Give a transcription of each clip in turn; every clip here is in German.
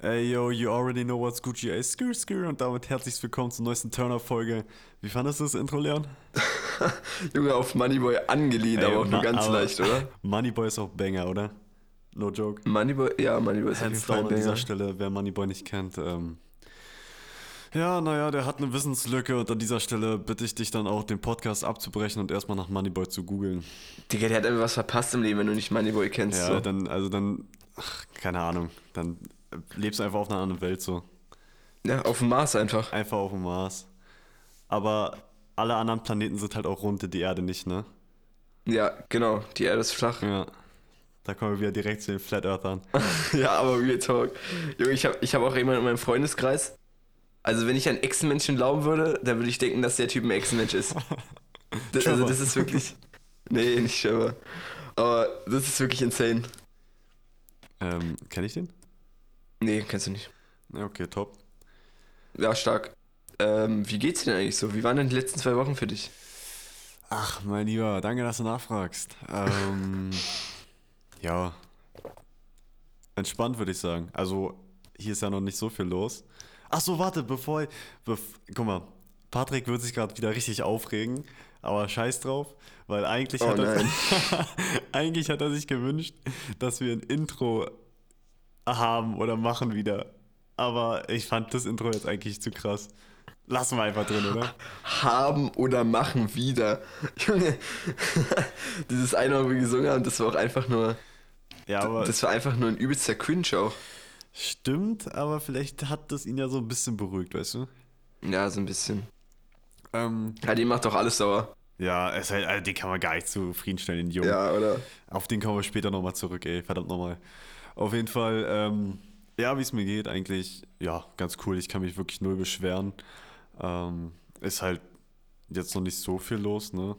Ey, yo, you already know what's Gucci, ey, skr, skr. Und damit herzlich willkommen zur neuesten Turner-Folge. Wie fandest du das Intro, Leon? Junge, auf Moneyboy angelehnt, Ey, aber auch nur ganz leicht, oder? Moneyboy ist auch Banger, oder? No joke. Moneyboy, ja, Moneyboy ist Hands down an dieser. Stelle, wer Moneyboy nicht kennt. Ähm, ja, naja, der hat eine Wissenslücke und an dieser Stelle bitte ich dich dann auch, den Podcast abzubrechen und erstmal nach Moneyboy zu googeln. Digga, der hat einfach was verpasst im Leben, wenn du nicht Moneyboy kennst. Ja, so. dann, also dann, ach, keine Ahnung, dann lebst einfach auf einer anderen Welt so. ja, auf dem Mars einfach. Einfach auf dem Mars. Aber alle anderen Planeten sind halt auch rund, die Erde nicht, ne? Ja, genau, die Erde ist flach. Ja. Da kommen wir wieder direkt zu den Flat Earthern. ja, aber Real Talk. Junge, ich habe ich hab auch jemanden in meinem Freundeskreis. Also, wenn ich an Echsenmenschen glauben würde, dann würde ich denken, dass der Typ ein Echsenmensch ist. Das, also, das ist wirklich. Nee, nicht Trevor. Aber das ist wirklich insane. Ähm, kenn ich den? Nee, kennst du nicht. Ja, okay, top. Ja, stark. Ähm, wie geht's dir denn eigentlich so? Wie waren denn die letzten zwei Wochen für dich? Ach, mein Lieber, danke, dass du nachfragst. Ähm, ja. Entspannt, würde ich sagen. Also, hier ist ja noch nicht so viel los. Ach so, warte, bevor ich, bev guck mal, Patrick wird sich gerade wieder richtig aufregen, aber scheiß drauf, weil eigentlich, Oh hat er, eigentlich hat er sich gewünscht, dass wir ein Intro haben oder machen wieder. Aber ich fand das Intro jetzt eigentlich zu krass. Lassen wir einfach drin, oder? haben oder machen wieder. Junge, dieses eine, wo wir gesungen haben, das war auch einfach nur, Ja, aber das war einfach nur ein übelster Cringe auch. Stimmt, aber vielleicht hat das ihn ja so ein bisschen beruhigt, weißt du? Ja, so ein bisschen. Ähm, Ja, die macht doch alles sauer. ja, es halt, also den kann man gar nicht zufriedenstellen, den Jungen. Ja, oder? Auf den kommen wir später nochmal zurück, ey, verdammt nochmal. Auf jeden Fall, ähm, ja, wie es mir geht, eigentlich, ja, ganz cool. Ich kann mich wirklich null beschweren. Ähm, ist halt jetzt noch nicht so viel los, ne?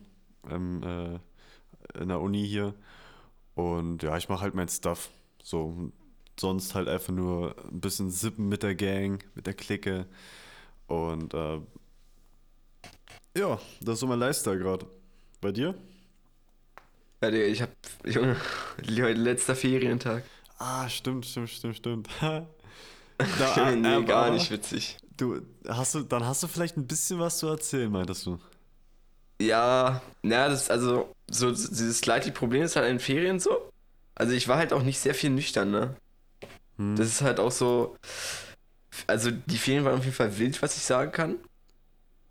Ähm, äh, in der Uni hier. Und ja, ich mache halt mein Stuff. So, sonst halt einfach nur ein bisschen sippen mit der Gang, mit der Clique. Und äh, ja, das ist so mein Lifestyle gerade. Bei dir? Ja, ich hab, Junge, heute letzter Ferientag. Ah, stimmt, stimmt, stimmt, stimmt. da, nee, aber- gar nicht witzig. Du, hast du, dann hast du vielleicht ein bisschen was zu erzählen, meintest du? Ja, na, das, also, so, dieses slightly Problem ist halt in Ferien so. Also, ich war halt auch nicht sehr viel nüchtern, ne? Hm. Das ist halt auch so, also, die Ferien waren auf jeden Fall wild, was ich sagen kann.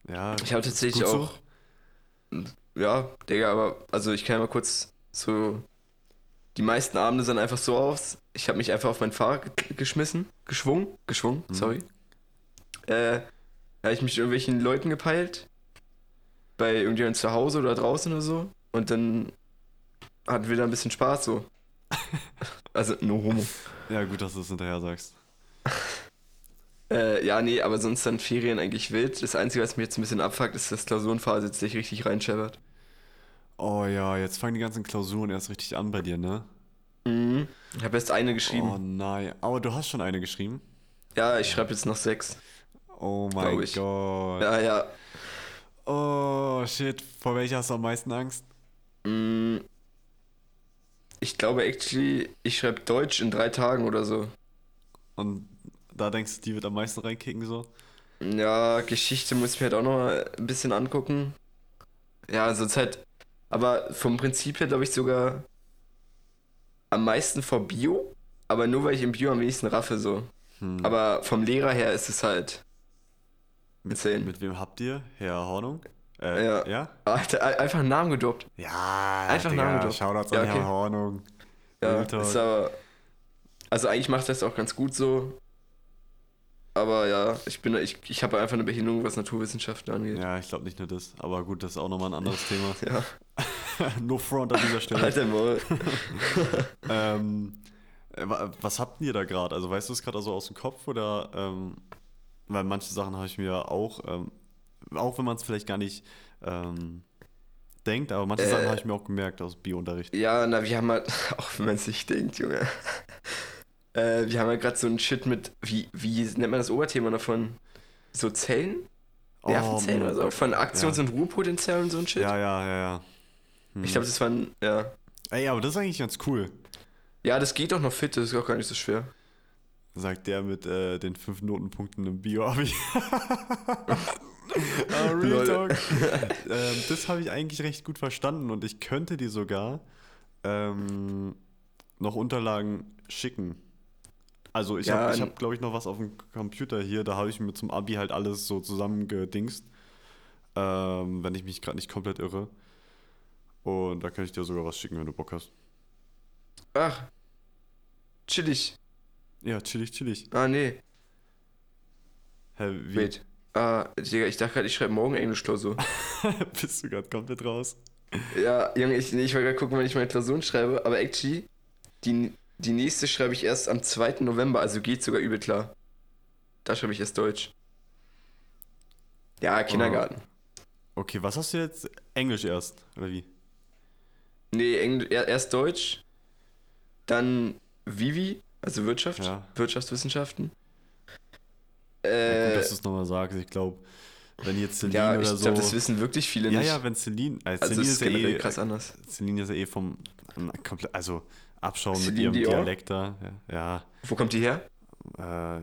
ja, Ich habe tatsächlich gut so. auch. Ja, Digga, aber also ich kann ja mal kurz so. Die meisten Abende sahen einfach so aus. Ich habe mich einfach auf mein Fahrrad ge- geschmissen, geschwungen, geschwungen, Mhm. sorry. Äh, da habe ich mich irgendwelchen Leuten gepeilt. Bei irgendjemandem zu Hause oder draußen oder so. Und dann hatten wir da ein bisschen Spaß so. also, no homo. Ja, gut, dass du es hinterher sagst. Äh, ja, nee, aber sonst dann Ferien eigentlich wild. Das Einzige, was mich jetzt ein bisschen abfuckt, ist, dass Klausurenphase jetzt sich richtig reinscheppert. Oh ja, jetzt fangen die ganzen Klausuren erst richtig an bei dir, ne? Mhm. Ich habe erst eine geschrieben. Oh nein. Aber du hast schon eine geschrieben? Ja, ich schreibe jetzt noch sechs. Oh mein. Gott. Ja, ja. Oh shit, vor welcher hast du am meisten Angst? Mm. Ich glaube, actually, ich schreibe Deutsch in drei Tagen oder so. Und da denkst du, die wird am meisten reinkicken so? Ja, Geschichte muss ich mir halt auch noch mal ein bisschen angucken. Ja, also Zeit. Aber vom Prinzip her glaube ich sogar am meisten vor Bio. Aber nur weil ich im Bio am wenigsten raffe so. Hm. Aber vom Lehrer her ist es halt. Insane. Mit wem habt ihr? Herr Hornung? Äh, Ja. Ja? Alter, ein- einfach einen Namen gedroppt. Ja, Einfach Digga, Namen gedroppt. Shoutouts Ja, an okay. Herr Hornung. Ja, ist aber. Also eigentlich macht das auch ganz gut so. Aber ja, ich bin ich, ich habe einfach eine Behinderung, was Naturwissenschaften angeht. Ja, ich glaube nicht nur das. Aber gut, das ist auch nochmal ein anderes Thema. Ja. no front an dieser Stelle. Alter Maul. ähm, äh, wa- was habt ihr da gerade? Also weißt du es gerade so aus dem Kopf oder ähm, weil manche Sachen habe ich mir auch, ähm, auch wenn man es vielleicht gar nicht ähm, denkt, aber manche Äh. Sachen habe ich mir auch gemerkt aus Biounterricht. Ja, na, wir haben halt, auch wenn man es nicht denkt, Junge. äh, wir haben ja gerade so einen Shit mit, wie, wie nennt man das Oberthema davon? So Zellen? Nervenzellen oder so? Von Aktions- und Ruhepotenzial und so ein Shit? Ja, ja, ja, ja. Hm. Ich glaube, das waren, ja. Ey, aber das ist eigentlich ganz cool. Ja, das geht auch noch fit, das ist auch gar nicht so schwer. sagt der mit äh, den fünf Notenpunkten im Bio-Abi. Ah, Real Talk. ähm, das habe ich eigentlich recht gut verstanden und ich könnte dir sogar ähm, noch Unterlagen schicken. Also ich Ja, habe, hab, glaube ich, noch was auf dem Computer hier. Da habe ich mir zum Abi halt alles so zusammengedingst. Ähm, wenn ich mich gerade nicht komplett irre. Und da kann ich dir sogar was schicken, wenn du Bock hast. Ach. Chillig. Ja, chillig, chillig. Ah, nee. Hä, wie Wait. Ah, Digga, ich dachte gerade, ich schreibe morgen Englischklausur. bist du gerade komplett raus? ja, Junge, ich, nee, ich wollte gerade gucken, wenn ich meine Klausuren schreibe, aber actually, die, die nächste schreibe ich erst am 2. November, also geht sogar übel klar. Da schreibe ich erst Deutsch. Ja, Kindergarten. Okay, was hast du jetzt? Englisch erst, oder wie? Nee, Engl er, erst Deutsch, dann Vivi, also Wirtschaft, Ja. Wirtschaftswissenschaften. Ja, Äh, gut, dass du es nochmal sagst. Ich glaube, wenn jetzt Celine ja, oder ich so. glaube, das wissen wirklich viele ja, nicht. ja, wenn Celine. Äh, also Celine ist ist ja eh. krass anders. Celine ist ja eh vom. komplett- Also, abschauen mit Celine ihrem Dion? Dialekt da. Ja, Wo kommt die her? ja äh,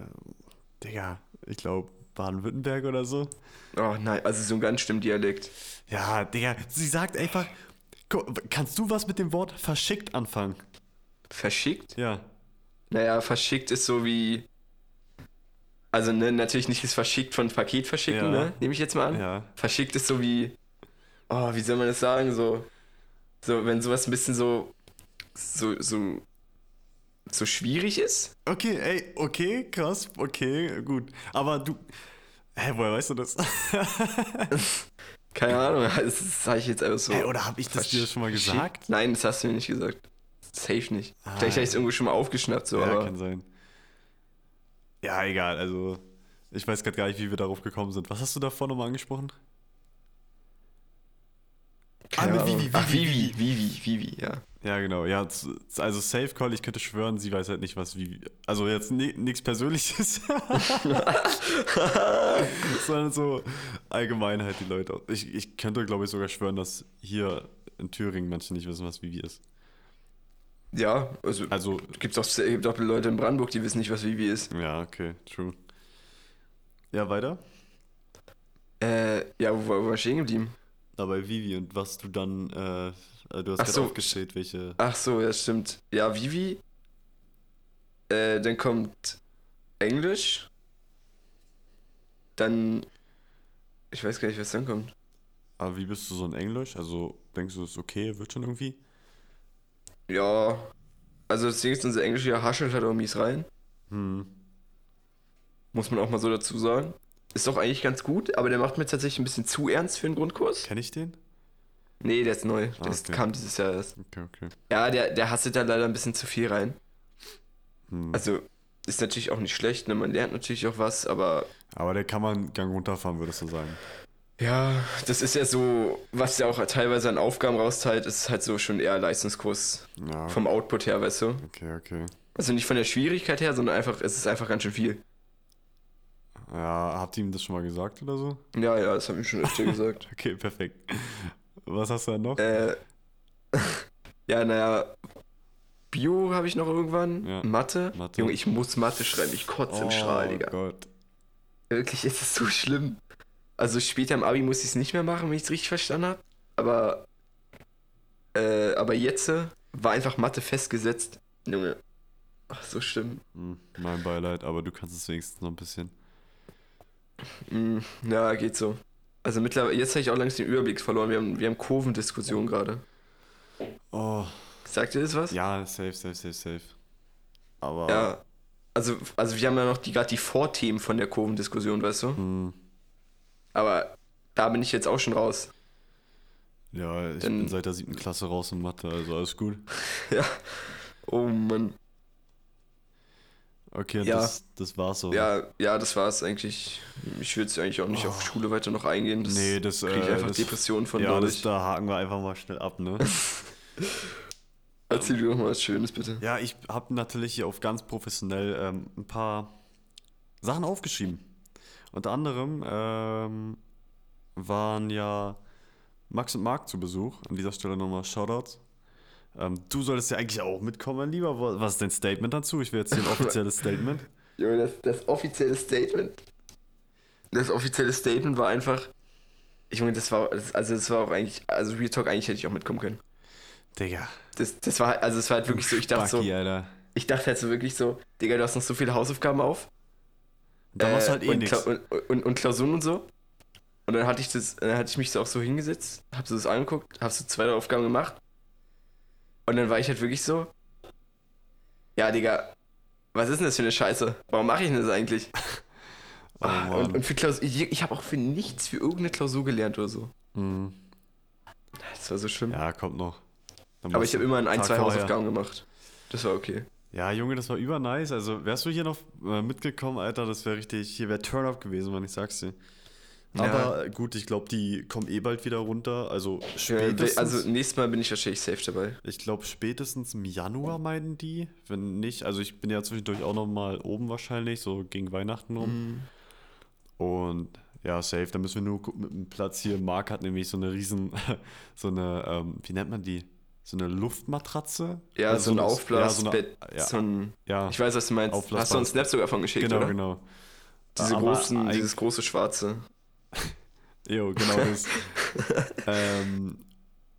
Digga, ich glaube, Baden-Württemberg oder so. Oh nein, also so ein ganz schlimm Dialekt. Ja, Digga, sie sagt einfach. Kannst du was mit dem Wort verschickt anfangen? Verschickt? Ja. Naja, verschickt ist so wie. Also ne, natürlich nicht das verschickt von Paket verschicken, Ja. ne? Nehme ich jetzt mal an. Ja. Verschickt ist so wie. Oh, wie soll man das sagen? So. So, wenn sowas ein bisschen so. So, so. So schwierig ist? Okay, ey, okay, krass, okay, gut. Aber du. Hä, woher weißt du das? Keine Ahnung, das sage ich jetzt einfach so. Ey, oder hab ich das dir schon mal gesagt? Nein, das hast du mir nicht gesagt. Safe nicht. Ah. Vielleicht habe ich es irgendwo schon mal aufgeschnappt, so, ja, aber. kann sein. Ja, egal, also. Ich weiß gerade gar nicht, wie wir darauf gekommen sind. Was hast du davor nochmal angesprochen? Keine mit Ahnung. Vivi, Ach, Vivi, Vivi, Vivi, Vivi, ja. Ja, genau. Ja, also Safe Call, ich könnte schwören, sie weiß halt nicht, was wie. Also jetzt nichts Persönliches. Sondern so allgemein halt die Leute. Ich, ich könnte, glaube ich, sogar schwören, dass hier in Thüringen manche nicht wissen, was Vivi ist. Ja, also. Also, Gibt auch, gibt auch Leute in Brandenburg, die wissen nicht, was Vivi ist. ja, okay, true. Ja, weiter? Äh, ja, wo, wo war ich stehen geblieben? Aber Vivi und was du dann, äh, du hast gerade so. aufgezählt, welche. Ach so, ja, stimmt. Ja, Vivi. Äh, dann kommt Englisch. Dann. Ich weiß gar nicht, was dann kommt. Aber wie bist du so in Englisch? Also denkst du, es ist okay, wird schon irgendwie? Ja. Also, das Ding ist, unser Englisch hier haschelt halt auch mies rein. Hm. Muss man auch mal so dazu sagen. Ist doch eigentlich ganz gut, aber der macht mir tatsächlich ein bisschen zu ernst für einen Grundkurs. Kenn ich den? Nee, der ist neu. Ah, okay. kam dieses Jahr erst. Okay, okay. Ja, der, der hasselt da leider ein bisschen zu viel rein. Hm. Also, ist natürlich auch nicht schlecht, ne? Man lernt natürlich auch was, aber Aber der kann man Gang runterfahren, würdest du sagen. ja, das ist ja so, was der auch teilweise an Aufgaben rausteilt, ist halt so schon eher Leistungskurs Ja. vom Output her, weißt du? Okay, okay. Also nicht von der Schwierigkeit her, sondern einfach, es ist einfach ganz schön viel. Ja, habt ihr ihm das schon mal gesagt oder so? Ja, ja, das habe ich schon öfter gesagt. Okay, perfekt. Was hast du dann noch? Äh, ja, naja, Bio habe ich noch irgendwann. Ja, Mathe. Mathe. Junge, ich muss Mathe schreiben. Ich kotze im Strahl, Digga. Gott. Wirklich, es ist so schlimm. Also später im Abi muss ich es nicht mehr machen, wenn ich es richtig verstanden habe. Aber, äh, aber jetzt äh, war einfach Mathe festgesetzt. Junge, ach, so schlimm. Hm, mein Beileid, aber du kannst es wenigstens noch ein bisschen. Mm, ja, geht so. Also mittlerweile, jetzt habe ich auch langsam den Überblick verloren. Wir haben, wir haben Kurvendiskussion gerade. Oh, Sagt ihr das was? ja, safe, safe, safe, safe. Aber. Ja. Also, also wir haben ja noch die, gerade die Vorthemen von der Kurvendiskussion, weißt du? Hm, Aber da bin ich jetzt auch schon raus. ja, ich Dann- bin seit der siebten Klasse raus in Mathe, also alles gut. ja. Oh Mann. Okay, Ja. das, das war's so. Ja, ja, das war's eigentlich. Ich will jetzt eigentlich auch nicht Oh. auf Schule weiter noch eingehen. Das nee, das. kriege ich äh, einfach das, Depressionen von, Ja, das, ich. da haken wir einfach mal schnell ab, ne? Erzähl dir doch mal was Schönes, bitte. Ja, ich habe natürlich hier auf ganz professionell ähm, ein paar Sachen aufgeschrieben. Unter anderem ähm, waren ja Max und Marc zu Besuch. An dieser Stelle nochmal Shoutouts. Ähm, du solltest ja eigentlich auch mitkommen, mein Lieber. Wa- Was ist dein Statement dazu? Ich will jetzt hier ein offizielles Statement. Junge, das, das offizielle Statement. Das offizielle Statement war einfach. Junge, das war. Also, das war auch eigentlich. Also, Real Talk, eigentlich hätte ich auch mitkommen können. Digga. Das, das war also, es war halt wirklich so. Ich dachte so. Spacki, Alter. Ich dachte halt so wirklich so, Digga, du hast noch so viele Hausaufgaben auf. Da machst du Äh, halt eh und, nichts. Und, und, und Klausuren und so. Und dann hatte ich das, dann hatte ich mich so auch so hingesetzt, hab so das angeguckt, hab so zwei Aufgaben gemacht. Und dann war ich halt wirklich so, ja, Digga, was ist denn das für eine Scheiße? Warum mache ich denn das eigentlich? Oh, Mann. und, und für Klausur, ich, ich habe auch für nichts für irgendeine Klausur gelernt oder so. Mhm. Das war so schlimm. Ja, kommt noch. Aber ich habe immer ein, ein zwei. Hausaufgaben gemacht. Das war okay. Ja, Junge, das war über nice. Also wärst du hier noch äh, mitgekommen, Alter, das wäre richtig, hier wäre Turn-Up gewesen, Mann, ich sag's dir. Aber gut, ich glaube, die kommen eh bald wieder runter. Also Ja, spätestens, also nächstes Mal bin ich wahrscheinlich safe dabei. ich glaube spätestens im Januar meinen die. Wenn nicht, also ich bin ja zwischendurch auch noch mal oben wahrscheinlich, so gegen Weihnachten rum. Mhm. Und ja, safe, da müssen wir nur gucken mit dem Platz hier. Marc hat nämlich so eine riesen, so eine, ähm, wie nennt man die? So eine Luftmatratze? Ja, Also so ein Aufblasbett. Ja, so eine, ja, So ein, ja ich weiß, was du meinst. Hast du uns Snap sogar von geschickt, genau, oder? genau. Diese Aber großen, dieses große schwarze. Jo, genau das. ähm,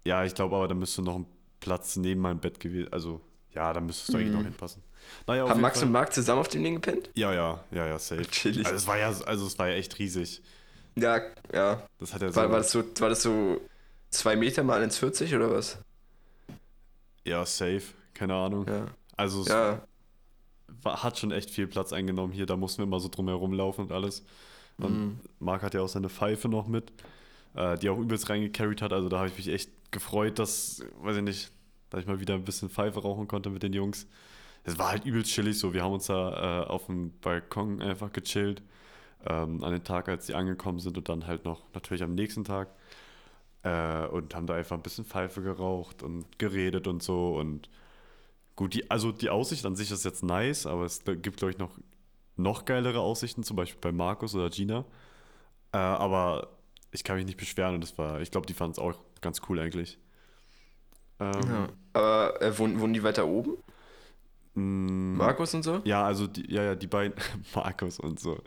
ja, ich glaube aber, da müsste noch ein Platz neben meinem Bett gewesen. Also, ja, da müsstest du eigentlich Mhm. noch hinpassen. Naja, Haben Max Fall. und Marc zusammen auf dem Ding gepennt? Ja, ja, ja, ja, safe. Chillig. Also es war ja, also es war ja echt riesig. Ja, ja. Das hat ja so, War, war, das so, war das so zwei Meter mal 1,40 oder was? ja, safe, keine Ahnung. Ja. Also es Ja. war, hat schon echt viel Platz eingenommen hier, da mussten wir immer so drum herum laufen und alles. Und Mhm. Marc hat ja auch seine Pfeife noch mit, äh, die auch übelst reingecarried hat. Also da habe ich mich echt gefreut, dass, weiß ich nicht, dass ich mal wieder ein bisschen Pfeife rauchen konnte mit den Jungs. Es war halt übelst chillig so. Wir haben uns da äh, auf dem Balkon einfach gechillt. Ähm, an den Tag, als die angekommen sind und dann halt noch natürlich am nächsten Tag. Äh, und haben da einfach ein bisschen Pfeife geraucht und geredet und so. Und gut, die, also die Aussicht an sich ist jetzt nice, aber es gibt, glaube ich, noch, noch geilere Aussichten, zum Beispiel bei Markus oder Gina. Äh, aber ich kann mich nicht beschweren und das war, ich glaube, die fanden es auch ganz cool eigentlich. Ähm, ja. Aber äh, wohnen, wohnen die weiter oben? mh, Markus und so? Ja, also die, ja, ja, die beiden, Markus und so.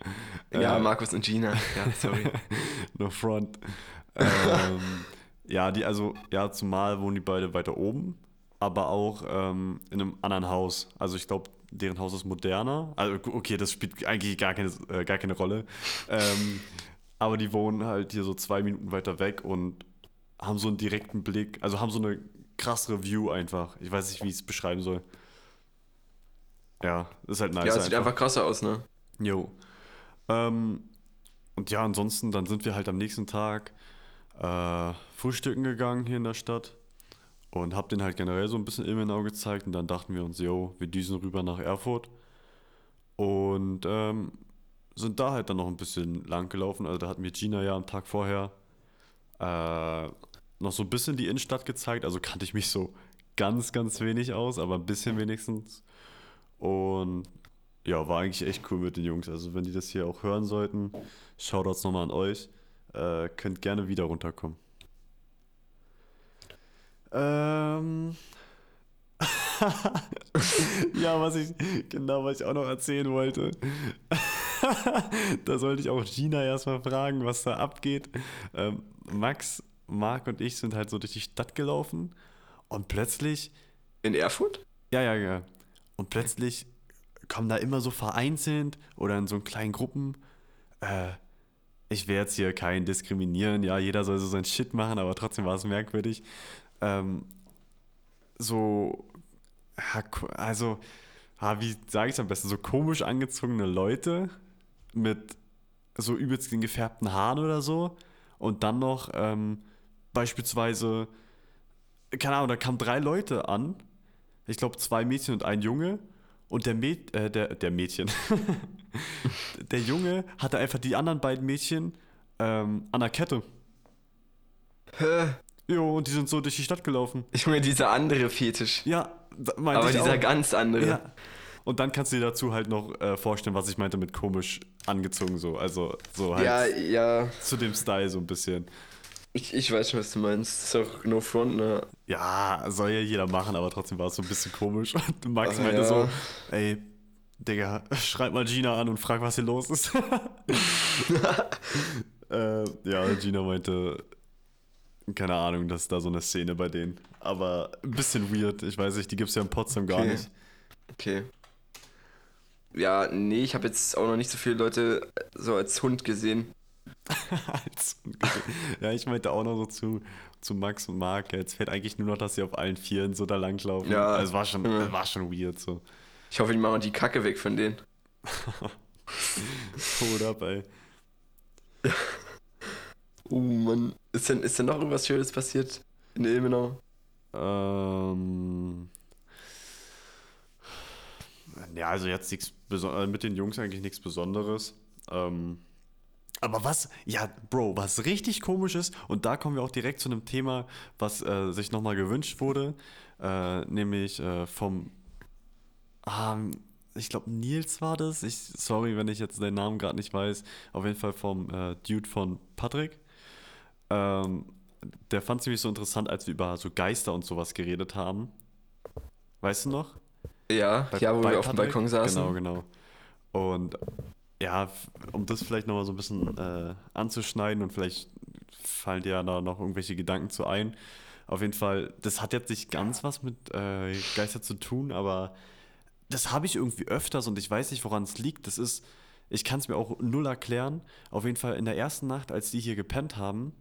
Ja, Äh, Markus und Gina. Ja, sorry. no front. ähm, ja, die, also, ja, zumal wohnen die beide weiter oben, aber auch ähm, in einem anderen Haus. Also ich glaube, deren Haus ist moderner. Also, okay, das spielt eigentlich gar keine, äh, gar keine Rolle. Ähm, aber die wohnen halt hier so zwei Minuten weiter weg und haben so einen direkten Blick, also haben so eine krassere View einfach. Ich weiß nicht, wie ich es beschreiben soll. Ja, ist halt nice. ja, es sieht einfach krasser aus, ne? Jo. Ähm, und ja, ansonsten, dann sind wir halt am nächsten Tag äh, frühstücken gegangen hier in der Stadt und hab den halt generell so ein bisschen Ilmenau gezeigt und dann dachten wir uns, yo, wir düsen rüber nach Erfurt und ähm, sind da halt dann noch ein bisschen lang gelaufen. Also da hatten wir Gina ja am Tag vorher äh, noch so ein bisschen die Innenstadt gezeigt. Also kannte ich mich so ganz, ganz wenig aus, aber ein bisschen wenigstens. Und ja, war eigentlich echt cool mit den Jungs. Also wenn die das hier auch hören sollten, Shoutouts nochmal an euch. Äh, könnt gerne wieder runterkommen. Ähm. ja, was ich, genau, was ich auch noch erzählen wollte. da sollte ich auch Gina erstmal fragen, was da abgeht. Ähm, Max, Marc und ich sind halt so durch die Stadt gelaufen und plötzlich In Erfurt? ja, ja, ja. Und plötzlich kommen da immer so vereinzelt oder in so kleinen Gruppen. Äh, ich will jetzt hier keinen diskriminieren, ja, jeder soll so sein Shit machen, aber trotzdem war es merkwürdig. Ähm, so, also, wie sage ich es am besten, so komisch angezogene Leute mit so übelst den gefärbten Haaren oder so und dann noch ähm, beispielsweise, keine Ahnung, da kamen drei Leute an ich glaube, zwei Mädchen und ein Junge. Und der, Mäd äh, der, der Mädchen, der Junge hatte einfach die anderen beiden Mädchen ähm, an der Kette. Hä? Jo, und die sind so durch die Stadt gelaufen. Ich meine, dieser andere Fetisch. Ja, meinte Aber ich dieser auch. ganz andere. Ja. Und dann kannst du dir dazu halt noch äh, vorstellen, was ich meinte mit komisch angezogen so. Also so halt Ja, ja. zu dem Style so ein bisschen. Ich, ich weiß schon, was du meinst. Ist auch no front, ne? Ja, soll ja jeder machen, aber trotzdem war es so ein bisschen komisch. Und Max Ah, meinte ja. so, ey, Digga, schreib mal Gina an und frag, was hier los ist. äh, ja, Gina meinte, keine Ahnung, dass da so eine Szene bei denen. Aber ein bisschen weird. Ich weiß nicht, die gibt es ja in Potsdam gar Okay. nicht. Okay. Ja, nee, ich habe jetzt auch noch nicht so viele Leute so als Hund gesehen. Als- ja, ich meinte auch noch so zu, zu Max und Marc, jetzt fehlt eigentlich nur noch, dass sie auf allen Vieren so da langlaufen. Ja. Also es war schon, Ja. war schon weird so. Ich hoffe, die machen die Kacke weg von denen. Up, ey. Oh Mann. Ist denn, ist denn noch irgendwas Schönes passiert in Ilmenau? Ähm. Ja, also jetzt nichts Besonderes, mit den Jungs eigentlich nichts Besonderes. Ähm, aber was, ja, Bro, was richtig komisch ist, und da kommen wir auch direkt zu einem Thema, was äh, sich nochmal gewünscht wurde, äh, nämlich äh, vom, ähm, ich glaube, Nils war das. Ich, sorry, wenn ich jetzt den Namen gerade nicht weiß. Auf jeden Fall vom äh, Dude von Patrick. Ähm, der fand es nämlich so interessant, als wir über so Geister und sowas geredet haben. Weißt du noch? Ja, Bei- ja, wo wir auf dem? Balkon saßen. Genau, genau. Und ja, um das vielleicht nochmal so ein bisschen äh, anzuschneiden und vielleicht fallen dir ja da noch irgendwelche Gedanken zu ein. Auf jeden Fall, das hat jetzt nicht ganz was mit äh, Geister zu tun, aber das habe ich irgendwie öfters und ich weiß nicht, woran es liegt. Das ist, ich kann es mir auch null erklären. Auf jeden Fall in der ersten Nacht, als die hier gepennt haben,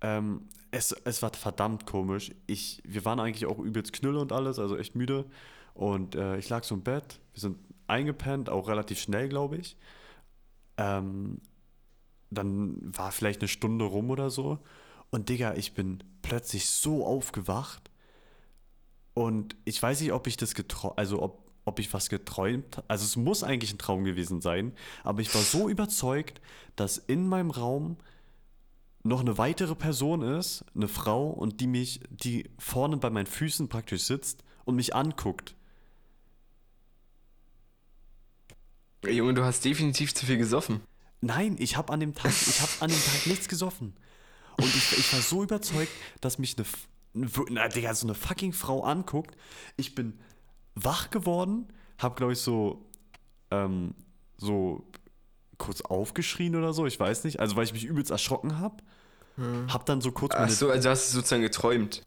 ähm, es, es war verdammt komisch. Ich, wir waren eigentlich auch übelst knülle und alles, also echt müde. Und äh, ich lag so im Bett, wir sind eingepennt, auch relativ schnell, glaube ich. Ähm, dann war vielleicht eine Stunde rum oder so. Und Digga, ich bin plötzlich so aufgewacht. Und ich weiß nicht, ob ich das geträumt, also ob, ob ich was geträumt habe. Also es muss eigentlich ein Traum gewesen sein. Aber ich war so überzeugt, dass in meinem Raum noch eine weitere Person ist, eine Frau, und die mich, die vorne bei meinen Füßen praktisch sitzt und mich anguckt. Junge, du hast definitiv zu viel gesoffen. Nein, ich habe an dem Tag, ich habe an dem Tag nichts gesoffen. Und ich, ich war so überzeugt, dass mich eine, na, Digga, so eine fucking Frau anguckt. Ich bin wach geworden, habe, glaube ich, so, ähm, so kurz aufgeschrien oder so, ich weiß nicht. Also, weil ich mich übelst erschrocken habe. Hab dann so kurz Ach so, also hast du sozusagen geträumt.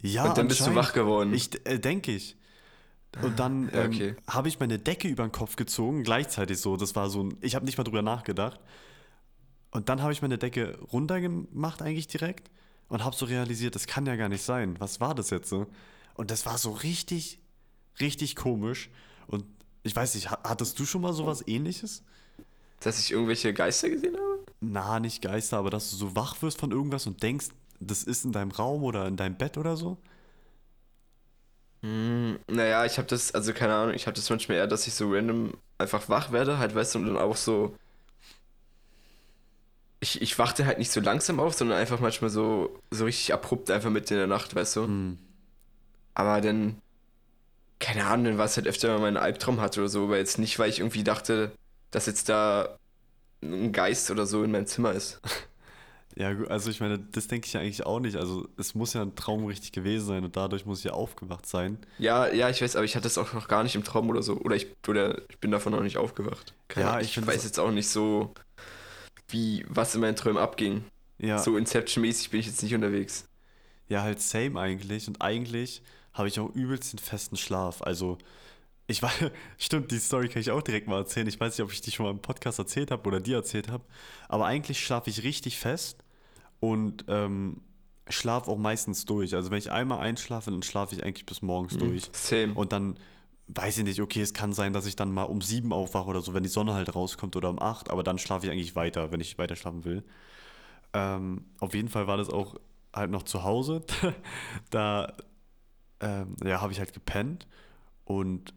ja, Und dann bist du wach geworden. Ich äh, denke ich. Und dann ähm, okay. habe ich meine Decke über den Kopf gezogen, gleichzeitig so. Das war so ein. Ich habe nicht mal drüber nachgedacht. Und dann habe ich meine Decke runtergemacht, eigentlich direkt. Und habe so realisiert, das kann ja gar nicht sein. Was war das jetzt so? Und das war so richtig, richtig komisch. Und ich weiß nicht, ha- hattest du schon mal sowas ähnliches? Dass ich irgendwelche Geister gesehen habe? Na, nicht Geister, aber dass du so wach wirst von irgendwas und denkst, das ist in deinem Raum oder in deinem Bett oder so? Hm, naja, ich habe das, also keine Ahnung, ich habe das manchmal eher, dass ich so random einfach wach werde, halt, weißt du, und dann auch so. Ich, ich wachte halt nicht so langsam auf, sondern einfach manchmal so, so richtig abrupt einfach mitten in der Nacht, weißt du. Hm. Aber dann, keine Ahnung, dann war es halt öfter, man einen Albtraum hatte oder so, aber jetzt nicht, weil ich irgendwie dachte, dass jetzt da ein Geist oder so in meinem Zimmer ist. Ja, also ich meine, das denke ich ja eigentlich auch nicht. Also es muss ja ein Traum richtig gewesen sein und dadurch muss ich ja aufgewacht sein. Ja, ja, ich weiß, aber ich hatte es auch noch gar nicht im Traum oder so. Oder ich, oder ich bin davon noch nicht aufgewacht. Keine Ja, ich ich weiß jetzt auch nicht so, wie, was in meinen Träumen abging. Ja, So Inception-mäßig bin ich jetzt nicht unterwegs. ja, halt same eigentlich. Und eigentlich habe ich auch übelst den festen Schlaf. Also ich war, stimmt, die Story kann ich auch direkt mal erzählen. Ich weiß nicht, ob ich die schon mal im Podcast erzählt habe oder dir erzählt habe. Aber eigentlich schlafe ich richtig fest und ähm, schlafe auch meistens durch. Also wenn ich einmal einschlafe, dann schlafe ich eigentlich bis morgens durch. Same. Und dann weiß ich nicht, okay, es kann sein, dass ich dann mal um sieben aufwache oder so, wenn die Sonne halt rauskommt oder um acht, aber dann schlafe ich eigentlich weiter, wenn ich weiter schlafen will. Ähm, auf jeden Fall war das auch halt noch zu Hause. da ähm, ja, habe ich halt gepennt und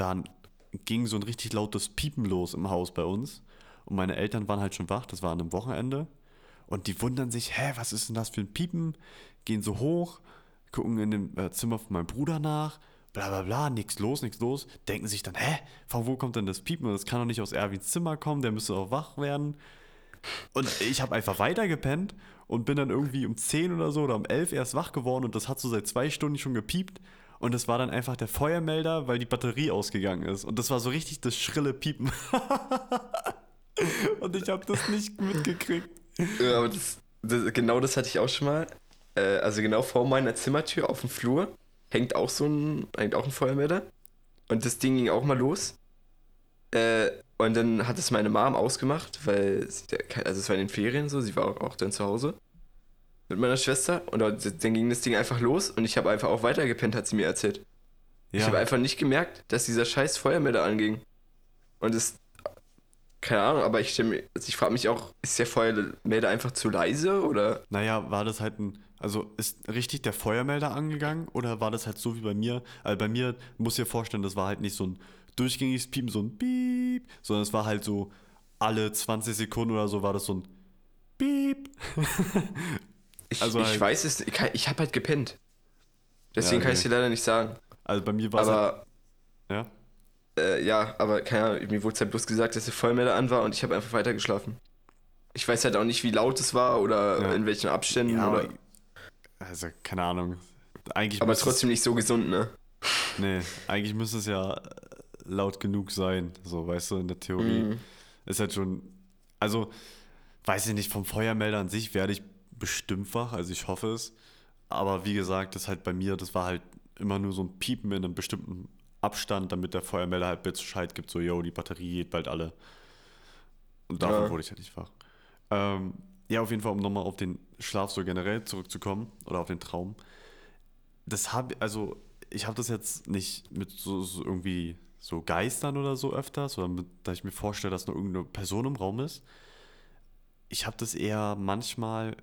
dann ging so ein richtig lautes Piepen los im Haus bei uns. Und meine Eltern waren halt schon wach, das war an einem Wochenende. Und die wundern sich, hä, was ist denn das für ein Piepen? Gehen so hoch, gucken in dem äh, Zimmer von meinem Bruder nach, bla bla bla, nichts los, nichts los. Denken sich dann, hä, von wo kommt denn das Piepen? Das kann doch nicht aus Erwins Zimmer kommen, der müsste auch wach werden. Und ich habe einfach weitergepennt und bin dann irgendwie um 10 oder so oder um 11 erst wach geworden und das hat so seit zwei Stunden schon gepiept. Und es war dann einfach der Feuermelder, weil die Batterie ausgegangen ist. Und das war so richtig das schrille Piepen. und ich habe das nicht mitgekriegt. Ja, aber das, das, genau das hatte ich auch schon mal. Äh, also genau vor meiner Zimmertür auf dem Flur hängt auch so ein, hängt auch ein Feuermelder. Und das Ding ging auch mal los. Äh, und dann hat es meine Mom ausgemacht, weil, also es war in den Ferien so, sie war auch, auch dann zu Hause mit meiner Schwester und dann ging das Ding einfach los und ich habe einfach auch weitergepennt, hat sie mir erzählt. Ja. Ich habe einfach nicht gemerkt, dass dieser scheiß Feuermelder anging. Und es, keine Ahnung, aber ich, also ich frage mich auch, ist der Feuermelder einfach zu leise oder? Naja, war das halt ein, also ist richtig der Feuermelder angegangen oder war das halt so wie bei mir? Also bei mir muss ich dir vorstellen, das war halt nicht so ein durchgängiges Piepen, so ein Piep, sondern es war halt so alle 20 Sekunden oder so war das so ein Piep. Ich, also ich halt, weiß es, ich, ich habe halt gepennt. Deswegen ja, okay. kann ich es dir leider nicht sagen. Also bei mir war es. Aber. Halt, ja? Äh, ja, aber keine Ahnung, mir wurde halt bloß gesagt, dass der Vollmelder an war und ich habe einfach weitergeschlafen. Ich weiß halt auch nicht, wie laut es war oder ja. in welchen Abständen ja, oder. Also, keine Ahnung. Eigentlich aber trotzdem nicht so gesund, ne? Nee, eigentlich müsste es ja laut genug sein, so, weißt du, in der Theorie. Mhm. Ist halt schon. Also, weiß ich nicht, vom Feuermelder an sich werde ich bestimmt wach, also ich hoffe es. Aber wie gesagt, das halt bei mir, das war halt immer nur so ein Piepen in einem bestimmten Abstand, damit der Feuermelder halt Bescheid gibt, so, yo, die Batterie geht bald alle. Und davon ja. wurde ich halt nicht wach. Ähm, ja, auf jeden Fall, um nochmal auf den Schlaf so generell zurückzukommen oder auf den Traum. Das habe, also ich habe das jetzt nicht mit so, so, irgendwie so Geistern oder so öfters, oder mit, dass ich mir vorstelle, dass nur irgendeine Person im Raum ist. Ich habe das eher manchmal